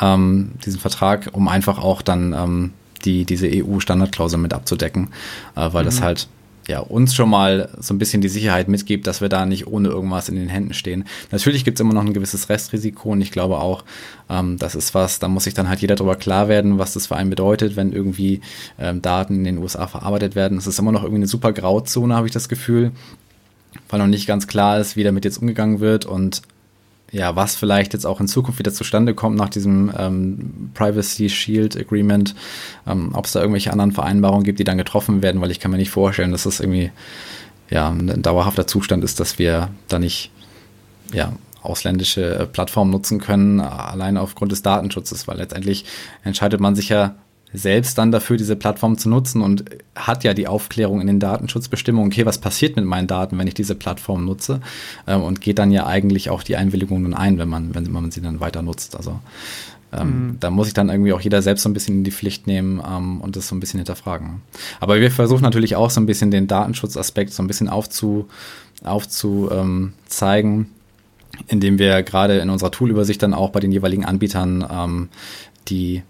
ähm, diesen Vertrag, um einfach auch dann ähm, die, diese EU-Standardklausel mit abzudecken, äh, weil mhm. das halt ja, uns schon mal so ein bisschen die Sicherheit mitgibt, dass wir da nicht ohne irgendwas in den Händen stehen. Natürlich gibt es immer noch ein gewisses Restrisiko und ich glaube auch, ähm, das ist was, da muss sich dann halt jeder darüber klar werden, was das für einen bedeutet, wenn irgendwie ähm, Daten in den USA verarbeitet werden. Es ist immer noch irgendwie eine super Grauzone, habe ich das Gefühl, weil noch nicht ganz klar ist, wie damit jetzt umgegangen wird und ja, was vielleicht jetzt auch in Zukunft wieder zustande kommt nach diesem ähm, Privacy Shield Agreement, ähm, ob es da irgendwelche anderen Vereinbarungen gibt, die dann getroffen werden, weil ich kann mir nicht vorstellen, dass das irgendwie ja, ein dauerhafter Zustand ist, dass wir da nicht ja, ausländische äh, Plattformen nutzen können, allein aufgrund des Datenschutzes, weil letztendlich entscheidet man sich ja selbst dann dafür, diese Plattform zu nutzen und hat ja die Aufklärung in den Datenschutzbestimmungen, okay, was passiert mit meinen Daten, wenn ich diese Plattform nutze ähm, und geht dann ja eigentlich auch die Einwilligungen ein, wenn man, wenn man sie dann weiter nutzt. Also ähm, mhm. da muss ich dann irgendwie auch jeder selbst so ein bisschen in die Pflicht nehmen ähm, und das so ein bisschen hinterfragen. Aber wir versuchen natürlich auch so ein bisschen den Datenschutzaspekt so ein bisschen aufzu, aufzuzeigen, ähm, indem wir gerade in unserer Toolübersicht dann auch bei den jeweiligen Anbietern ähm, die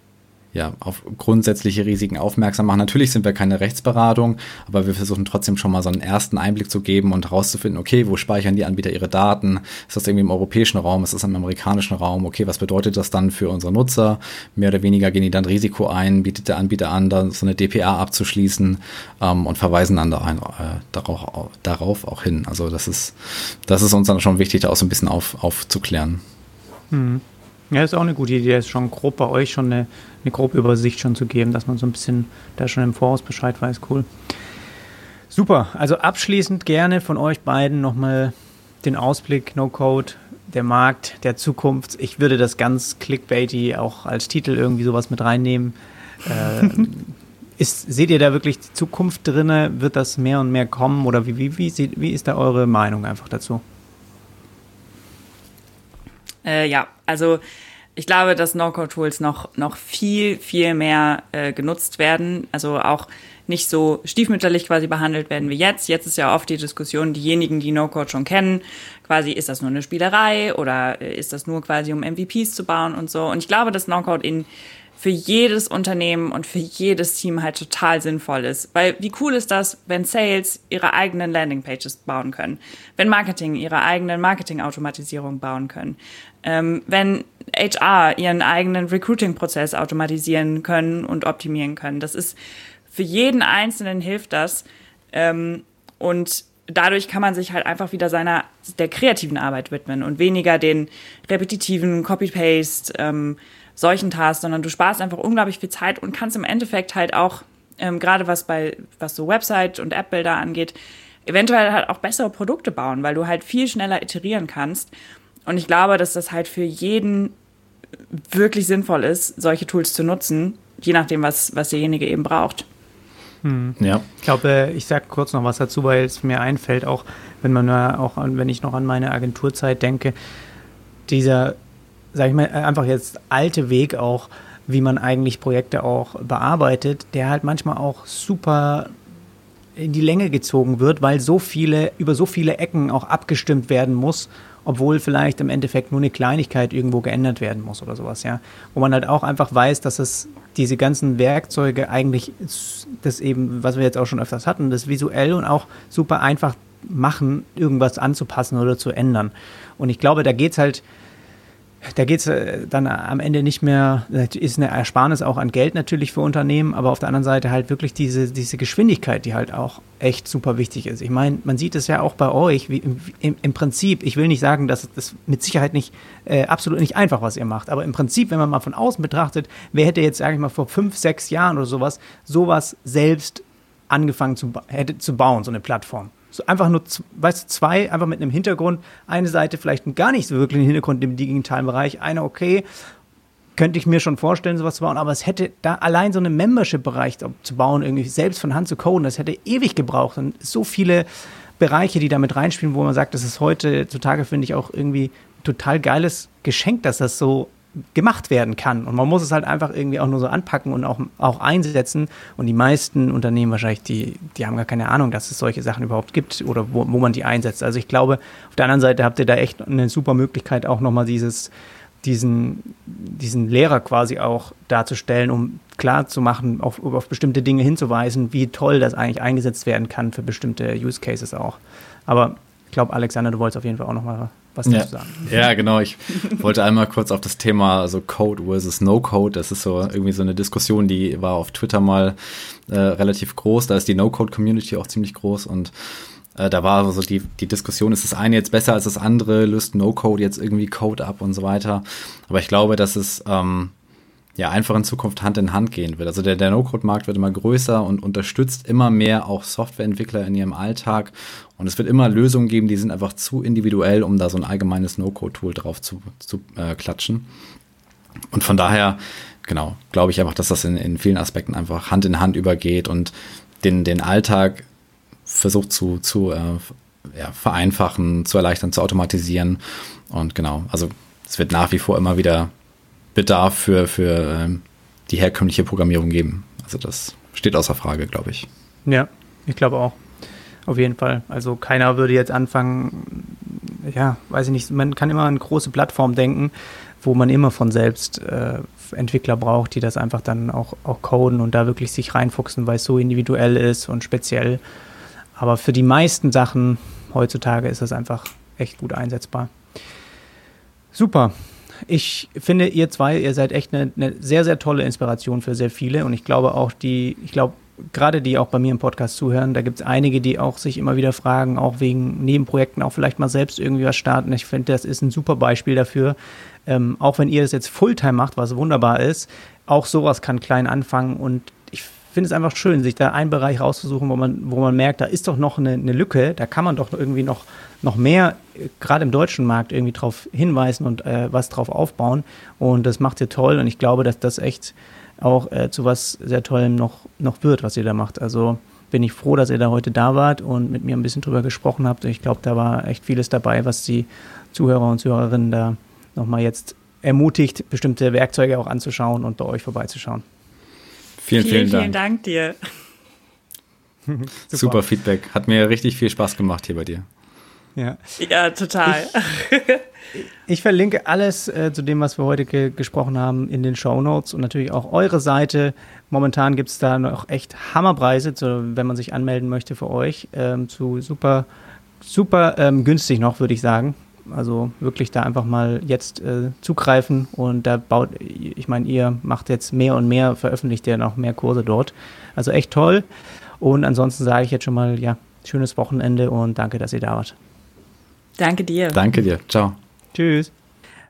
ja, auf grundsätzliche Risiken aufmerksam machen. Natürlich sind wir keine Rechtsberatung, aber wir versuchen trotzdem schon mal so einen ersten Einblick zu geben und herauszufinden, okay, wo speichern die Anbieter ihre Daten? Ist das irgendwie im europäischen Raum? Ist das im amerikanischen Raum? Okay, was bedeutet das dann für unsere Nutzer? Mehr oder weniger gehen die dann Risiko ein, bietet der Anbieter an, dann so eine DPA abzuschließen ähm, und verweisen dann da ein, äh, darauf, darauf auch hin. Also das ist, das ist uns dann schon wichtig, da auch so ein bisschen auf, aufzuklären. Hm. Ja, ist auch eine gute Idee, ist schon grob bei euch schon eine eine grobe Übersicht schon zu geben, dass man so ein bisschen da schon im Voraus Bescheid weiß. Cool. Super. Also abschließend gerne von euch beiden nochmal den Ausblick, No Code, der Markt der Zukunft. Ich würde das ganz clickbaity auch als Titel irgendwie sowas mit reinnehmen. Äh, ist, seht ihr da wirklich die Zukunft drin? Wird das mehr und mehr kommen? Oder wie, wie, wie, wie ist da eure Meinung einfach dazu? Äh, ja, also ich glaube, dass No-Code-Tools noch, noch viel, viel mehr äh, genutzt werden. Also auch nicht so stiefmütterlich quasi behandelt werden wie jetzt. Jetzt ist ja oft die Diskussion, diejenigen, die No-Code schon kennen, quasi ist das nur eine Spielerei oder äh, ist das nur quasi um MVPs zu bauen und so. Und ich glaube, dass No-Code in für jedes Unternehmen und für jedes Team halt total sinnvoll ist. Weil wie cool ist das, wenn Sales ihre eigenen Landingpages bauen können, wenn Marketing ihre eigenen Marketing-Automatisierung bauen können, ähm, wenn HR ihren eigenen Recruiting-Prozess automatisieren können und optimieren können. Das ist für jeden Einzelnen hilft das. Ähm, und dadurch kann man sich halt einfach wieder seiner der kreativen Arbeit widmen und weniger den repetitiven Copy-Paste, ähm, solchen Tasks, sondern du sparst einfach unglaublich viel Zeit und kannst im Endeffekt halt auch, ähm, gerade was bei, was so Website und App-Bilder angeht, eventuell halt auch bessere Produkte bauen, weil du halt viel schneller iterieren kannst. Und ich glaube, dass das halt für jeden wirklich sinnvoll ist, solche Tools zu nutzen, je nachdem, was, was derjenige eben braucht. Hm. Ja. Ich glaube, ich sage kurz noch was dazu, weil es mir einfällt, auch wenn man auch an, wenn ich noch an meine Agenturzeit denke, dieser, sag ich mal, einfach jetzt alte Weg auch, wie man eigentlich Projekte auch bearbeitet, der halt manchmal auch super in die Länge gezogen wird, weil so viele, über so viele Ecken auch abgestimmt werden muss obwohl vielleicht im Endeffekt nur eine Kleinigkeit irgendwo geändert werden muss oder sowas, ja. Wo man halt auch einfach weiß, dass es diese ganzen Werkzeuge eigentlich das eben, was wir jetzt auch schon öfters hatten, das visuell und auch super einfach machen, irgendwas anzupassen oder zu ändern. Und ich glaube, da geht es halt da geht es äh, dann am Ende nicht mehr, ist eine Ersparnis auch an Geld natürlich für Unternehmen, aber auf der anderen Seite halt wirklich diese, diese Geschwindigkeit, die halt auch echt super wichtig ist. Ich meine, man sieht es ja auch bei euch, im, im Prinzip, ich will nicht sagen, dass das mit Sicherheit nicht äh, absolut nicht einfach, was ihr macht, aber im Prinzip, wenn man mal von außen betrachtet, wer hätte jetzt, sage ich mal, vor fünf, sechs Jahren oder sowas, sowas selbst angefangen zu, hätte, zu bauen, so eine Plattform? So einfach nur, weißt du, zwei, einfach mit einem Hintergrund. Eine Seite vielleicht gar nicht so wirklich einen Hintergrund im digitalen Bereich. Eine okay. könnte ich mir schon vorstellen, sowas zu bauen, aber es hätte da allein so einen Membership-Bereich zu bauen, irgendwie selbst von Hand zu coden, das hätte ewig gebraucht und so viele Bereiche, die damit reinspielen, wo man sagt, das ist heutzutage, finde ich, auch irgendwie total geiles Geschenk, dass das so gemacht werden kann. Und man muss es halt einfach irgendwie auch nur so anpacken und auch, auch einsetzen. Und die meisten Unternehmen wahrscheinlich, die, die haben gar keine Ahnung, dass es solche Sachen überhaupt gibt oder wo, wo man die einsetzt. Also ich glaube, auf der anderen Seite habt ihr da echt eine super Möglichkeit, auch nochmal dieses, diesen, diesen Lehrer quasi auch darzustellen, um klar zu machen, auf, auf bestimmte Dinge hinzuweisen, wie toll das eigentlich eingesetzt werden kann für bestimmte Use Cases auch. Aber ich glaube, Alexander, du wolltest auf jeden Fall auch nochmal was ja. dazu sagen. Ja, genau. Ich wollte einmal kurz auf das Thema also Code versus No Code. Das ist so irgendwie so eine Diskussion, die war auf Twitter mal äh, relativ groß. Da ist die No Code Community auch ziemlich groß und äh, da war so die, die Diskussion, ist das eine jetzt besser als das andere, löst No Code jetzt irgendwie Code ab und so weiter. Aber ich glaube, dass es ähm, ja einfach in Zukunft Hand in Hand gehen wird. Also der, der No-Code-Markt wird immer größer und unterstützt immer mehr auch Softwareentwickler in ihrem Alltag. Und es wird immer Lösungen geben, die sind einfach zu individuell, um da so ein allgemeines No-Code-Tool drauf zu, zu äh, klatschen. Und von daher, genau, glaube ich einfach, dass das in, in vielen Aspekten einfach Hand in Hand übergeht und den, den Alltag versucht zu, zu äh, ja, vereinfachen, zu erleichtern, zu automatisieren. Und genau, also es wird nach wie vor immer wieder Bedarf für, für ähm, die herkömmliche Programmierung geben. Also das steht außer Frage, glaube ich. Ja, ich glaube auch. Auf jeden Fall. Also keiner würde jetzt anfangen, ja, weiß ich nicht, man kann immer an große Plattformen denken, wo man immer von selbst äh, Entwickler braucht, die das einfach dann auch, auch coden und da wirklich sich reinfuchsen, weil es so individuell ist und speziell. Aber für die meisten Sachen heutzutage ist das einfach echt gut einsetzbar. Super ich finde, ihr zwei, ihr seid echt eine, eine, sehr, sehr tolle Inspiration für sehr viele. Und ich glaube auch, die, ich glaube, gerade die auch bei mir im Podcast zuhören, da gibt es einige, die auch sich immer wieder fragen, auch wegen Nebenprojekten, auch vielleicht mal selbst irgendwie was starten. Ich finde, das ist ein super Beispiel dafür. Ähm, auch wenn ihr das jetzt Fulltime macht, was wunderbar ist, auch sowas kann klein anfangen und ich finde es einfach schön, sich da einen Bereich rauszusuchen, wo man, wo man merkt, da ist doch noch eine, eine Lücke, da kann man doch irgendwie noch, noch mehr, äh, gerade im deutschen Markt, irgendwie drauf hinweisen und äh, was drauf aufbauen. Und das macht ihr toll und ich glaube, dass das echt auch äh, zu was sehr Tollem noch, noch wird, was ihr da macht. Also bin ich froh, dass ihr da heute da wart und mit mir ein bisschen drüber gesprochen habt. Ich glaube, da war echt vieles dabei, was die Zuhörer und Zuhörerinnen da nochmal jetzt ermutigt, bestimmte Werkzeuge auch anzuschauen und bei euch vorbeizuschauen. Vielen, vielen, vielen Dank. Vielen Dank dir. Super. Super Feedback. Hat mir richtig viel Spaß gemacht hier bei dir. Ja, ja total. Ich, ich verlinke alles äh, zu dem, was wir heute ge gesprochen haben, in den Show Notes und natürlich auch eure Seite. Momentan gibt es da noch echt Hammerpreise, zu, wenn man sich anmelden möchte für euch, ähm, zu super, super ähm, günstig noch, würde ich sagen. Also wirklich da einfach mal jetzt äh, zugreifen und da baut, ich meine, ihr macht jetzt mehr und mehr, veröffentlicht ja noch mehr Kurse dort. Also echt toll. Und ansonsten sage ich jetzt schon mal, ja, schönes Wochenende und danke, dass ihr da wart. Danke dir. Danke dir. Ciao. Tschüss.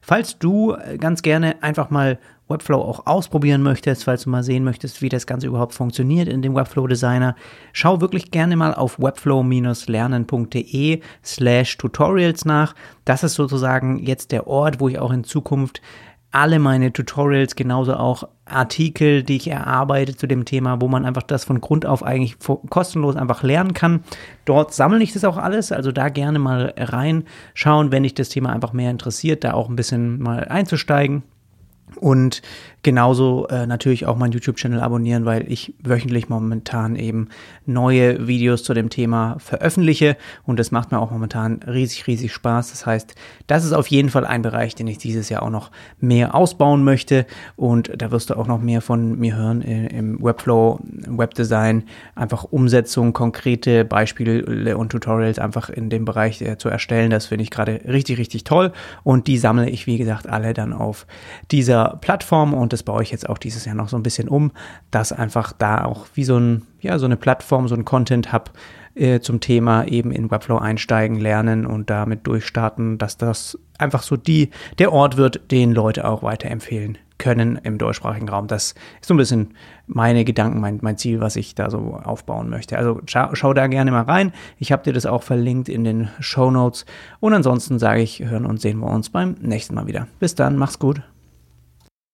Falls du äh, ganz gerne einfach mal Webflow auch ausprobieren möchtest, falls du mal sehen möchtest, wie das Ganze überhaupt funktioniert in dem Webflow Designer, schau wirklich gerne mal auf webflow-lernen.de slash tutorials nach. Das ist sozusagen jetzt der Ort, wo ich auch in Zukunft alle meine Tutorials, genauso auch Artikel, die ich erarbeite zu dem Thema, wo man einfach das von Grund auf eigentlich kostenlos einfach lernen kann. Dort sammle ich das auch alles, also da gerne mal reinschauen, wenn dich das Thema einfach mehr interessiert, da auch ein bisschen mal einzusteigen. Und genauso äh, natürlich auch meinen YouTube-Channel abonnieren, weil ich wöchentlich momentan eben neue Videos zu dem Thema veröffentliche und das macht mir auch momentan riesig, riesig Spaß. Das heißt, das ist auf jeden Fall ein Bereich, den ich dieses Jahr auch noch mehr ausbauen möchte und da wirst du auch noch mehr von mir hören im Webflow, Webdesign, einfach Umsetzung, konkrete Beispiele und Tutorials einfach in dem Bereich äh, zu erstellen. Das finde ich gerade richtig, richtig toll und die sammle ich, wie gesagt, alle dann auf dieser Plattform und das baue ich jetzt auch dieses Jahr noch so ein bisschen um, dass einfach da auch wie so ein, ja, so eine Plattform, so ein Content-Hub äh, zum Thema eben in Webflow einsteigen, lernen und damit durchstarten, dass das einfach so die, der Ort wird, den Leute auch weiterempfehlen können im deutschsprachigen Raum. Das ist so ein bisschen meine Gedanken, mein, mein Ziel, was ich da so aufbauen möchte. Also schau, schau da gerne mal rein. Ich habe dir das auch verlinkt in den Show Notes. Und ansonsten sage ich, hören und sehen wir uns beim nächsten Mal wieder. Bis dann, mach's gut.